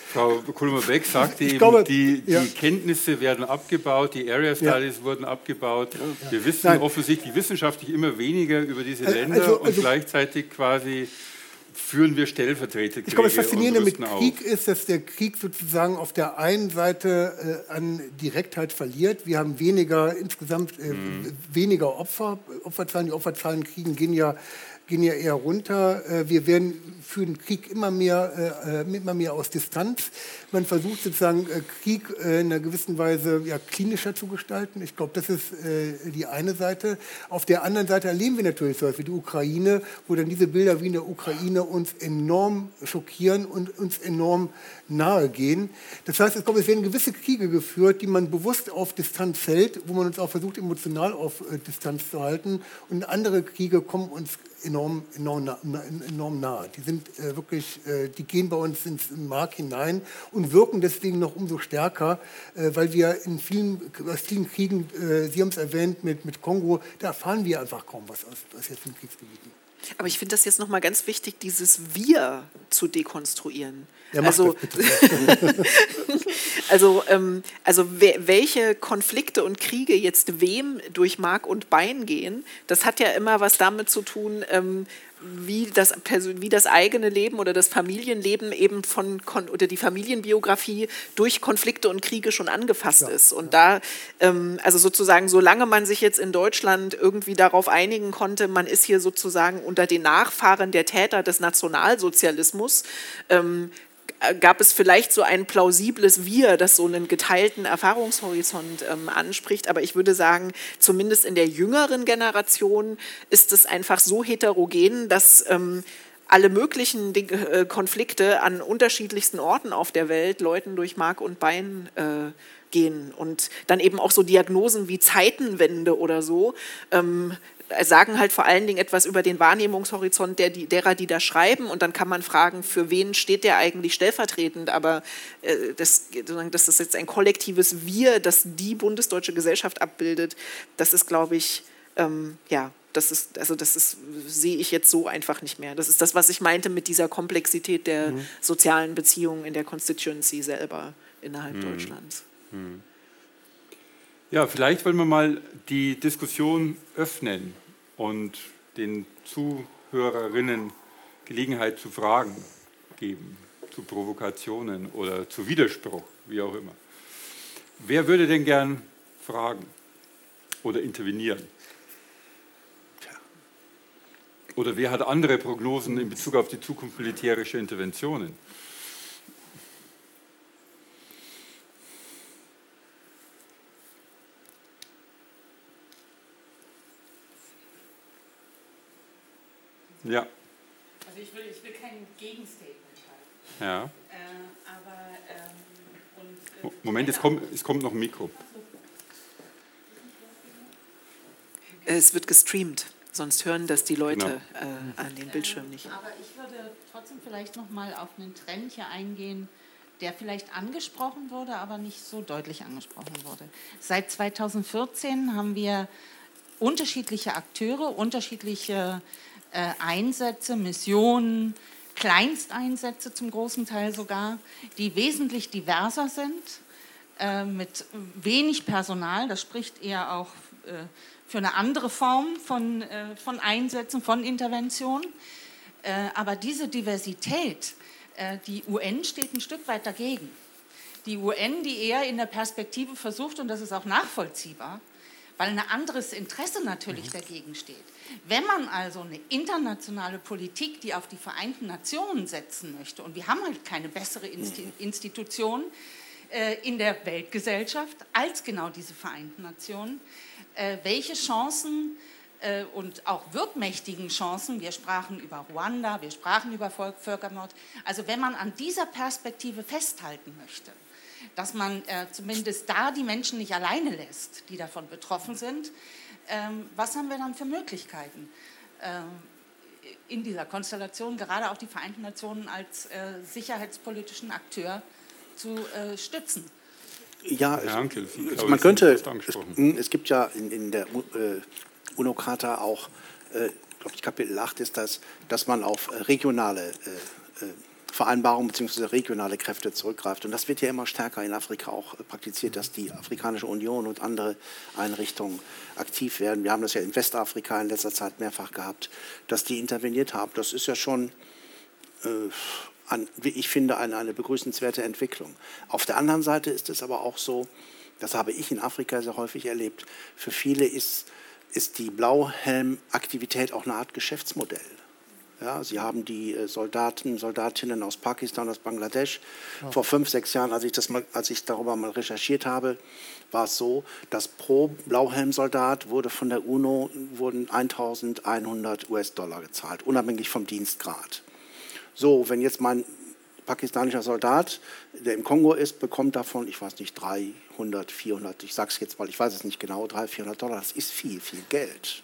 Frau Kulmer-Beck sagte ich eben, glaube, die, die ja. Kenntnisse werden abgebaut, die Area Studies ja. wurden abgebaut. Wir wissen Nein. offensichtlich wissenschaftlich immer weniger über diese also, Länder also, also, und gleichzeitig quasi führen wir Stellvertreter. Ich glaube, das Faszinierende mit Krieg ist, dass der Krieg sozusagen auf der einen Seite äh, an Direktheit verliert. Wir haben weniger insgesamt äh, mhm. weniger Opfer. Opferzahlen, die Opferzahlen kriegen gehen ja gehen ja eher runter. Äh, wir werden führen Krieg immer mehr, äh, äh, immer mehr aus Distanz. Man versucht sozusagen Krieg in einer gewissen Weise ja, klinischer zu gestalten. Ich glaube, das ist die eine Seite. Auf der anderen Seite erleben wir natürlich so etwas wie die Ukraine, wo dann diese Bilder wie in der Ukraine uns enorm schockieren und uns enorm nahe gehen. Das heißt, ich glaube, es werden gewisse Kriege geführt, die man bewusst auf Distanz hält, wo man uns auch versucht, emotional auf Distanz zu halten. Und andere Kriege kommen uns enorm, enorm, enorm nahe. Die sind äh, wirklich, äh, die gehen bei uns ins Mark hinein wirken deswegen noch umso stärker, äh, weil wir in vielen, aus vielen Kriegen, äh, Sie haben es erwähnt mit, mit Kongo, da erfahren wir einfach kaum was aus, aus jetzt Kriegsgebieten. Aber ich finde das jetzt nochmal ganz wichtig, dieses Wir zu dekonstruieren. Ja, also, also, ähm, also welche Konflikte und Kriege jetzt wem durch Mark und Bein gehen, das hat ja immer was damit zu tun, ähm, wie das, wie das eigene Leben oder das Familienleben eben von oder die Familienbiografie durch Konflikte und Kriege schon angefasst ja, ist. Und ja. da, ähm, also sozusagen, solange man sich jetzt in Deutschland irgendwie darauf einigen konnte, man ist hier sozusagen unter den Nachfahren der Täter des Nationalsozialismus, ähm, gab es vielleicht so ein plausibles Wir, das so einen geteilten Erfahrungshorizont ähm, anspricht. Aber ich würde sagen, zumindest in der jüngeren Generation ist es einfach so heterogen, dass ähm, alle möglichen äh, Konflikte an unterschiedlichsten Orten auf der Welt Leuten durch Mark und Bein äh, gehen. Und dann eben auch so Diagnosen wie Zeitenwende oder so. Ähm, sagen halt vor allen Dingen etwas über den Wahrnehmungshorizont der, derer, die da schreiben. Und dann kann man fragen, für wen steht der eigentlich stellvertretend. Aber äh, das, dass das jetzt ein kollektives Wir, das die bundesdeutsche Gesellschaft abbildet, das ist, glaube ich, ähm, ja, das ist, also das ist, sehe ich jetzt so einfach nicht mehr. Das ist das, was ich meinte mit dieser Komplexität der mhm. sozialen Beziehungen in der Constituency selber innerhalb mhm. Deutschlands. Mhm. Ja, vielleicht wollen wir mal die Diskussion öffnen und den Zuhörerinnen Gelegenheit zu Fragen geben, zu Provokationen oder zu Widerspruch, wie auch immer. Wer würde denn gern fragen oder intervenieren? Oder wer hat andere Prognosen in Bezug auf die Zukunft militärischer Interventionen? Ja. Also ich will, ich will kein Gegenstatement halten. Ja. Äh, aber, ähm, und, äh, Moment, es kommt, es kommt noch ein Mikro. Es wird gestreamt, sonst hören das die Leute genau. äh, an den Bildschirmen nicht. aber ich würde trotzdem vielleicht noch mal auf einen Trend hier eingehen, der vielleicht angesprochen wurde, aber nicht so deutlich angesprochen wurde. Seit 2014 haben wir unterschiedliche Akteure, unterschiedliche äh, Einsätze, Missionen, Kleinsteinsätze zum großen Teil sogar, die wesentlich diverser sind, äh, mit wenig Personal. Das spricht eher auch äh, für eine andere Form von, von Einsätzen, von Interventionen. aber diese Diversität, die UN steht ein Stück weit dagegen. Die UN, die eher in der Perspektive versucht, und das ist auch nachvollziehbar, weil ein anderes Interesse natürlich mhm. dagegen steht. Wenn man also eine internationale Politik, die auf die Vereinten Nationen setzen möchte, und wir haben halt keine bessere mhm. Institution äh, in der Weltgesellschaft als genau diese Vereinten Nationen, äh, welche Chancen äh, und auch wirkmächtigen Chancen, wir sprachen über Ruanda, wir sprachen über Völkermord, also wenn man an dieser Perspektive festhalten möchte, dass man äh, zumindest da die Menschen nicht alleine lässt, die davon betroffen sind, ähm, was haben wir dann für Möglichkeiten? Ähm, in dieser Konstellation gerade auch die Vereinten Nationen als äh, sicherheitspolitischen Akteur zu äh, stützen. Ja, es, man könnte, es, es, gibt ja in, in der äh, UNO-Charta auch, äh, glaube ich, Kapitel 8 ist das, dass man auf regionale äh, äh Vereinbarungen bzw. regionale Kräfte zurückgreift. Und das wird ja immer stärker in Afrika auch praktiziert, dass die Afrikanische Union und andere Einrichtungen aktiv werden. Wir haben das ja in Westafrika in letzter Zeit mehrfach gehabt, dass die interveniert haben. Das ist ja schon, äh, an, wie ich finde, eine, eine begrüßenswerte Entwicklung. Auf der anderen Seite ist es aber auch so, das habe ich in Afrika sehr häufig erlebt, für viele ist, ist die Blauhelm-Aktivität auch eine Art Geschäftsmodell. Ja, Sie haben die äh, Soldaten, Soldatinnen aus Pakistan, aus Bangladesch. Ja. Vor fünf, sechs Jahren, als ich, das mal, als ich darüber mal recherchiert habe, war es so, dass pro Blauhelmsoldat wurde von der UNO wurden 1.100 US-Dollar gezahlt, unabhängig vom Dienstgrad. So, wenn jetzt mein pakistanischer Soldat, der im Kongo ist, bekommt davon, ich weiß nicht, 300, 400, ich sage es jetzt mal, ich weiß es nicht genau, 300, 400 Dollar, das ist viel, viel Geld.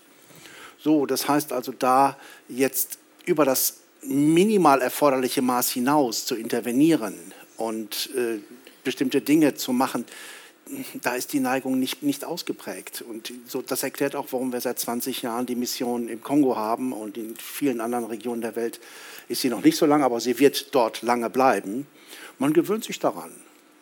So, das heißt also, da jetzt über das minimal erforderliche Maß hinaus zu intervenieren und äh, bestimmte Dinge zu machen, da ist die Neigung nicht, nicht ausgeprägt. Und so, das erklärt auch, warum wir seit 20 Jahren die Mission im Kongo haben und in vielen anderen Regionen der Welt ist sie noch nicht so lange, aber sie wird dort lange bleiben. Man gewöhnt sich daran.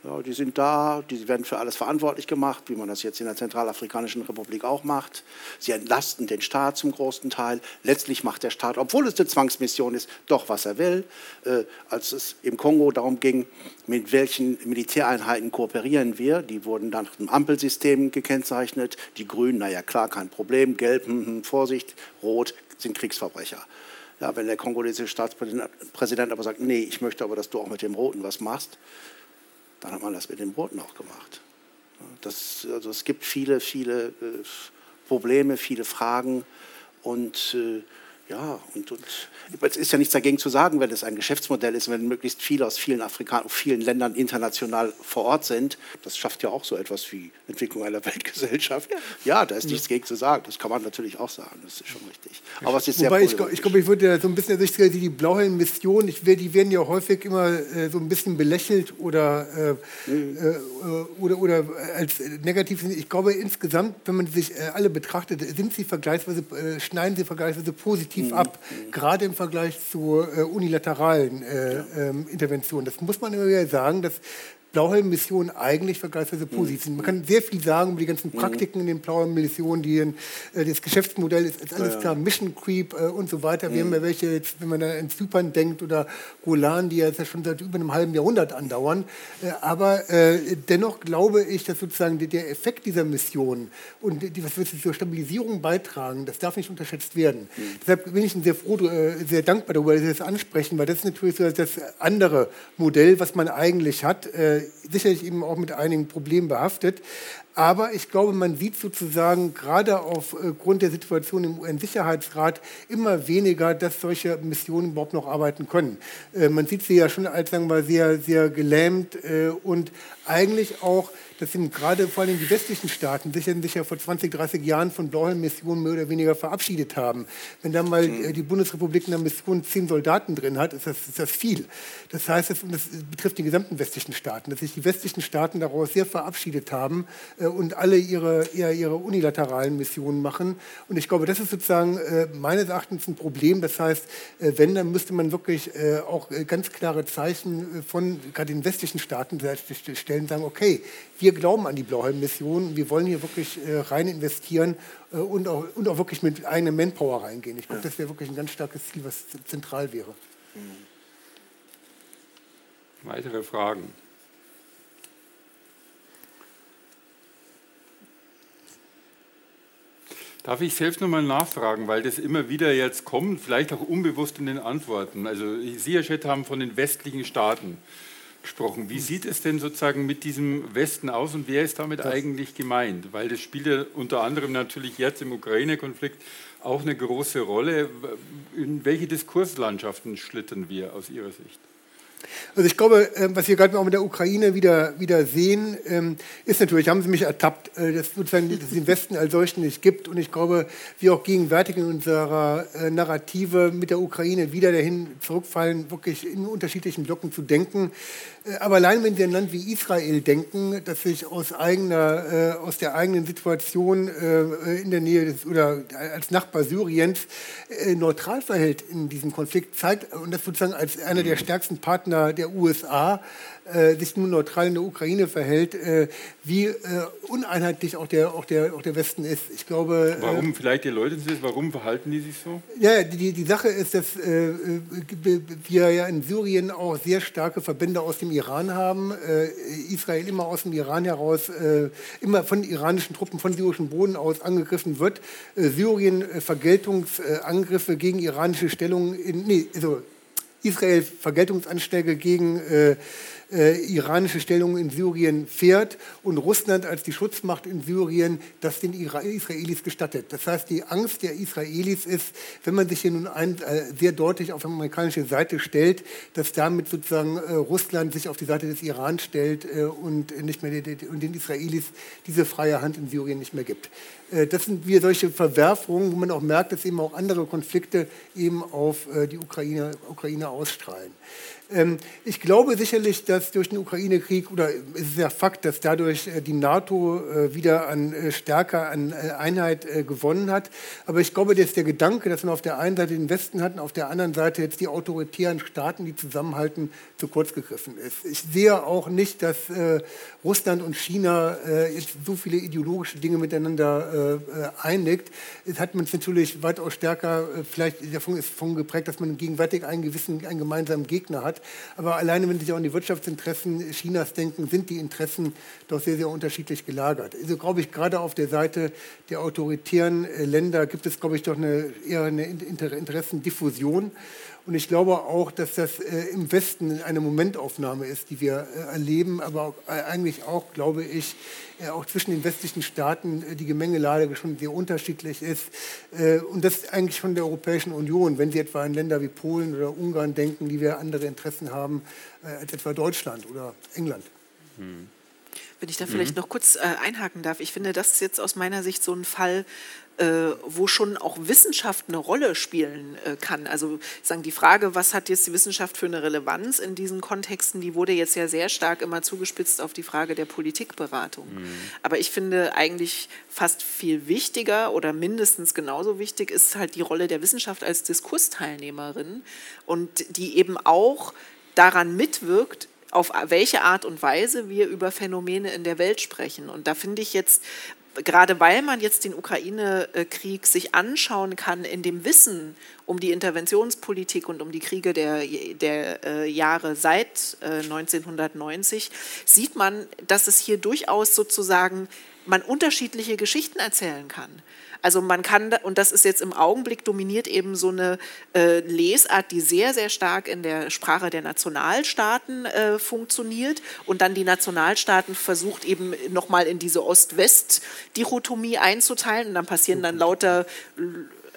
Ja, die sind da, die werden für alles verantwortlich gemacht, wie man das jetzt in der Zentralafrikanischen Republik auch macht. Sie entlasten den Staat zum großen Teil. Letztlich macht der Staat, obwohl es eine Zwangsmission ist, doch, was er will. Äh, als es im Kongo darum ging, mit welchen Militäreinheiten kooperieren wir, die wurden dann nach dem Ampelsystem gekennzeichnet. Die Grünen, naja klar, kein Problem. Gelb, hm, hm, Vorsicht, Rot sind Kriegsverbrecher. Ja, wenn der kongolesische Staatspräsident aber sagt, nee, ich möchte aber, dass du auch mit dem Roten was machst, dann hat man das mit den Booten auch gemacht. Das, also es gibt viele, viele äh, Probleme, viele Fragen und äh, Ja, und, und es ist ja nichts dagegen zu sagen, wenn es ein Geschäftsmodell ist, wenn möglichst viele aus vielen Afrikan vielen Ländern international vor Ort sind. Das schafft ja auch so etwas wie Entwicklung einer Weltgesellschaft. Ja, da ist nichts gegen zu sagen. Das kann man natürlich auch sagen. Das ist schon richtig. Aber es ist sehr Wobei ich, glaube, ich würde ja so ein bisschen, also ich, die Blauhelm-Mission, die werden ja häufig immer äh, so ein bisschen belächelt oder, äh, mhm. äh, oder, oder als negativ. Ich glaube insgesamt, wenn man sich äh, alle betrachtet, sind sie vergleichsweise, äh, schneiden sie vergleichsweise positiv mhm. ab, gerade im Vergleich zu äh, unilateralen ja. ähm, Interventionen. Das muss man immer wieder sagen, dass Blauhelm-Missionen eigentlich vergleichsweise positiv sind. Man kann sehr viel sagen über die ganzen mhm. Praktiken in den Blauhelm-Missionen, die äh, das Geschäftsmodell ist, ist alles klar, Mission Creep äh, und so weiter. Wir haben ja welche, jetzt, wenn man an Zypern denkt oder Golan, die ja schon seit über einem halben Jahrhundert andauern. Äh, aber äh, dennoch glaube ich, dass sozusagen der Effekt dieser Mission und die, was wir zur Stabilisierung beitragen, das darf nicht unterschätzt werden. Mhm. Deshalb bin ich sehr froh, äh, sehr dankbar darüber, dass Sie das ansprechen, weil das ist natürlich so das andere Modell, was man eigentlich hat äh, sicherlich eben auch mit einigen Problemen behaftet. Aber ich glaube, man sieht sozusagen gerade aufgrund der Situation im UN-Sicherheitsrat immer weniger, dass solche Missionen überhaupt noch arbeiten können. Äh, man sieht sie ja schon als sagen wir, sehr, sehr gelähmt äh, und eigentlich auch das sind gerade vor allem die westlichen Staaten, sich ja vor 20, 30 Jahren von Blauhelm-Missionen mehr oder weniger verabschiedet haben. Wenn dann mal mhm. die Bundesrepublik in der Mission zehn Soldaten drin hat, ist das, ist das viel. Das heißt, das, das betrifft die gesamten westlichen Staaten, dass sich die westlichen Staaten daraus sehr verabschiedet haben äh, und alle ihre, ihre, ihre, unilateralen Missionen machen. Und ich glaube, das ist sozusagen äh, meines Erachtens ein Problem. Das heißt, äh, wenn, dann müsste man wirklich äh, auch äh, ganz klare Zeichen äh, von gerade den westlichen Staaten stellen, sagen, okay, wir glauben an die Blauhelm-Mission, wir wollen hier wirklich rein investieren und, auch, und auch wirklich mit eigener Manpower reingehen. Ich glaube, das wäre wirklich ein ganz starkes Ziel, was zentral wäre. Weitere Fragen? Darf ich selbst nochmal nachfragen, weil das immer wieder jetzt kommt, vielleicht auch unbewusst in den Antworten. Also Sie, Herr Schett, haben von den westlichen Staaten gesprochen. Wie sieht es denn sozusagen mit diesem Westen aus und wer ist damit das eigentlich gemeint? Weil das spielt ja unter anderem natürlich jetzt im Ukraine-Konflikt auch eine große Rolle. In welche Diskurslandschaften schlittern wir aus Ihrer Sicht? Also ich glaube, ähm, was wir gerade auch mit der Ukraine wieder, wieder sehen, ähm, ist natürlich, haben Sie mich ertappt, äh, dass sozusagen es den Westen als solchen nicht gibt. Und ich glaube, wir auch gegenwärtig in unserer äh, Narrative mit der Ukraine wieder dahin zurückfallen, wirklich in unterschiedlichen Blocken zu denken. Äh, aber allein wenn Sie ein Land wie Israel denken, das sich aus, eigener, aus der eigenen Situation in der Nähe des, oder als Nachbar Syriens neutral verhält in diesem Konflikt, zeigt und das sozusagen als einer der stärksten Partner der USA äh, sich nun neutral in der Ukraine verhält, äh, wie äh, uneinheitlich auch der, auch, der, auch der Westen ist. Ich glaube, äh, warum, vielleicht erläutern Sie das, warum verhalten die sich so? Ja, die, die Sache ist, dass äh, äh, wir ja in Syrien auch sehr starke Verbände aus dem Iran haben. Israel immer aus dem Iran heraus, immer von iranischen Truppen, von syrischem Boden aus angegriffen wird. Syrien Vergeltungsangriffe gegen iranische Stellungen, in, nee, also Israel Vergeltungsanschläge gegen äh, äh, iranische Stellung in Syrien fährt und Russland als die Schutzmacht in Syrien das den Israelis gestattet. Das heißt, die Angst der Israelis ist, wenn man sich hier nun ein, äh, sehr deutlich auf die amerikanische Seite stellt, dass damit sozusagen äh, Russland sich auf die Seite des Iran stellt äh, und, nicht mehr und den Israelis diese freie Hand in Syrien nicht mehr gibt. Äh, das sind wir solche Verwerfungen, wo man auch merkt, dass eben auch andere Konflikte eben auf äh, die Ukraine, Ukraine ausstrahlen. Ähm, ich glaube sicherlich, dass durch den Ukraine-Krieg, oder es ist ja Fakt, dass dadurch äh, die NATO äh, wieder an äh, stärker an Einheit gewonnen hat. Aber ich glaube, dass der Gedanke, dass man auf der einen Seite den Westen hat und auf der anderen Seite jetzt die autoritären Staaten, die zusammenhalten, zu kurz gegriffen ist. Ich sehe auch nicht, dass Russland und China jetzt so viele ideologische Dinge miteinander einigt. Es hat man es natürlich weitaus stärker, vielleicht davon ist davon geprägt, dass man gegenwärtig einen gewissen, einen gemeinsamen Gegner hat. Aber alleine, wenn Sie sich auch an die Wirtschaftsinteressen Chinas denken, sind die Interessen doch sehr, sehr unterschiedlich gelagert. Also glaube ich, gerade auf der Seite der autoritären äh, Länder gibt es, glaube ich, doch eine, eher eine Interessendiffusion. Und ich glaube auch, dass das äh, im Westen eine Momentaufnahme ist, die wir äh, erleben, aber auch, äh, eigentlich auch, glaube ich, äh, auch zwischen den westlichen Staaten äh, die Gemengelage schon sehr unterschiedlich ist. Äh, und das eigentlich von der Europäischen Union, wenn Sie etwa an Länder wie Polen oder Ungarn denken, die wir andere Interessen haben als etwa Deutschland oder England. Hm. Wenn ich da vielleicht mhm. noch kurz äh, einhaken darf, ich finde, das ist jetzt aus meiner Sicht so ein Fall, wo schon auch Wissenschaft eine Rolle spielen äh, kann. Also sagen die Frage, was hat jetzt die Wissenschaft für eine Relevanz in diesen Kontexten, die wurde jetzt ja sehr stark immer zugespitzt auf die Frage der Politikberatung. Mhm. Aber ich finde eigentlich fast viel wichtiger oder mindestens genauso wichtig ist halt die Rolle der Wissenschaft als Diskursteilnehmerin und die eben auch daran mitwirkt, auf welche Art und Weise wir über Phänomene in der Welt sprechen. Und da finde ich jetzt, gerade weil man jetzt den Ukraine-Krieg sich anschauen kann in dem Wissen um die Interventionspolitik und um die Kriege der, der äh, Jahre seit äh, 1990, sieht man, dass es hier durchaus sozusagen man unterschiedliche Geschichten erzählen kann. Also man kann, und das ist jetzt im Augenblick dominiert eben so eine äh, Lesart, die sehr, sehr stark in der Sprache der Nationalstaaten äh, funktioniert. Und dann die Nationalstaaten versucht eben nochmal in diese Ost-West-Dichotomie einzuteilen. Und dann passieren dann lauter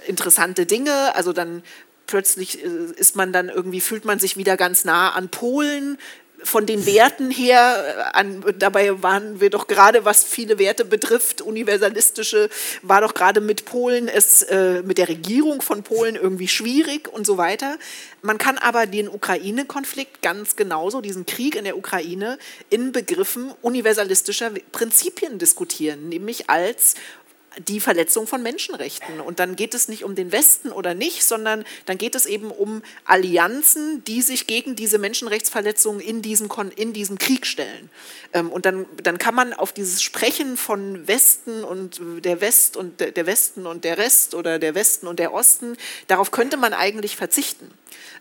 interessante Dinge, also dann plötzlich äh, ist man dann irgendwie, fühlt man sich wieder ganz nah an Polen, von den Werten her, äh, an, dabei waren wir doch gerade, was viele Werte betrifft, universalistische, war doch gerade mit Polen es äh, mit der Regierung von Polen irgendwie schwierig und so weiter. Man kann aber den Ukraine-Konflikt ganz genauso, diesen Krieg in der Ukraine, in Begriffen universalistischer Prinzipien diskutieren, nämlich als die Verletzung von Menschenrechten. Und dann geht es nicht um den Westen oder nicht, sondern dann geht es eben um Allianzen, die sich gegen diese Menschenrechtsverletzungen in diesem, in diesem Krieg stellen. Ähm, und dann, dann kann man auf dieses Sprechen von Westen und der West und der Westen und der Rest oder der Westen und der Osten, darauf könnte man eigentlich verzichten.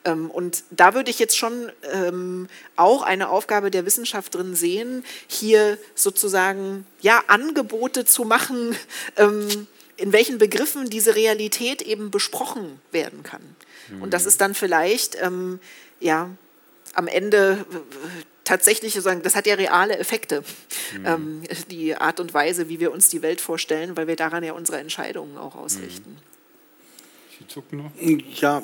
Ähm, und da würde ich jetzt schon ähm, auch eine Aufgabe der Wissenschaft drin sehen, hier sozusagen ja, Angebote zu machen, ähm, in welchen Begriffen diese Realität eben besprochen werden kann. Mhm. Und das ist dann vielleicht ja, am Ende tatsächlich sagen, das hat ja reale Effekte, mhm. ähm, die Art und Weise, wie wir uns die Welt vorstellen, weil wir daran ja unsere Entscheidungen auch ausrichten. Mhm. Sie zucken noch? Ja,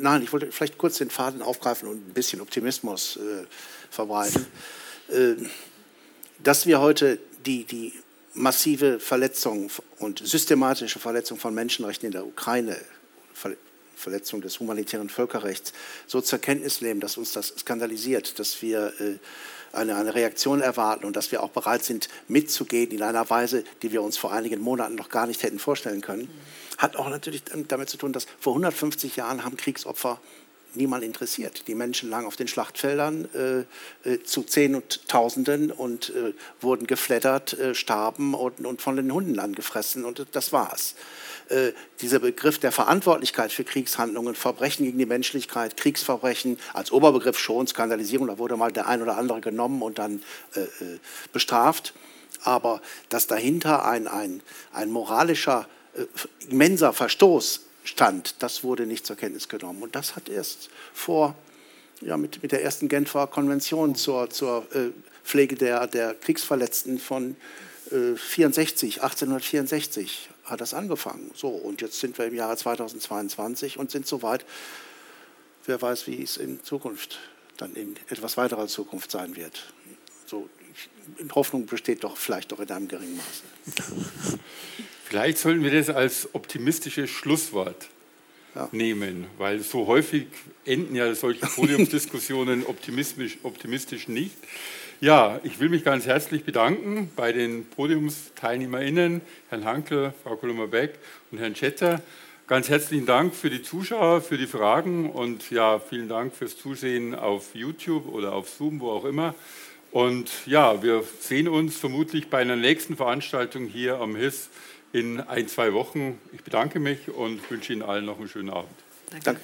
nein, ich wollte vielleicht kurz den Faden aufgreifen und ein bisschen Optimismus äh, verbreiten. Äh, dass wir heute die, die massive Verletzung und systematische Verletzung von Menschenrechten in der Ukraine, Verletzung des humanitären Völkerrechts, so zur Kenntnis nehmen, dass uns das skandalisiert, dass wir äh, eine, eine Reaktion erwarten und dass wir auch bereit sind, mitzugehen in einer Weise, die wir uns vor einigen Monaten noch gar nicht hätten vorstellen können, hat auch natürlich damit zu tun, dass vor 150 Jahren haben Kriegsopfer niemand interessiert. Die Menschen lagen auf den Schlachtfeldern äh, äh, zu Zehn und Tausenden und äh, wurden geflattert, äh, starben und, und, von den Hunden angefressen und das war's. Äh, dieser Begriff der Verantwortlichkeit für Kriegshandlungen, Verbrechen gegen die Menschlichkeit, Kriegsverbrechen als Oberbegriff schon, Skandalisierung, da wurde mal der ein oder andere genommen und dann äh, äh, bestraft. Aber dass dahinter ein, ein, ein moralischer, äh, immenser Verstoß stand, das wurde nicht zur Kenntnis genommen. Und das hat erst vor, ja, mit, mit der ersten Genfer Konvention zur, zur äh, Pflege der, der Kriegsverletzten von 64, 1864 hat das angefangen. So, und jetzt sind wir im Jahre 2022 und sind soweit. Wer weiß, wie es in Zukunft, dann in etwas weiterer Zukunft sein wird. So, Hoffnung besteht doch vielleicht doch in einem geringen Maße. Vielleicht sollten wir das als optimistisches Schlusswort ja. nehmen, weil so häufig enden ja solche Podiumsdiskussionen optimistisch, optimistisch nicht. Ja, ich will mich ganz herzlich bedanken bei den PodiumsteilnehmerInnen, Herrn Hankel, Frau Kolummer-Beck und Herrn Schetter. Ganz herzlichen Dank für die Zuschauer, für die Fragen und ja, vielen Dank fürs Zusehen auf YouTube oder auf Zoom, wo auch immer. Und ja, wir sehen uns vermutlich bei einer nächsten Veranstaltung hier am HIS in ein, zwei Wochen. Ich bedanke mich und wünsche Ihnen allen noch einen schönen Abend. Danke. Danke.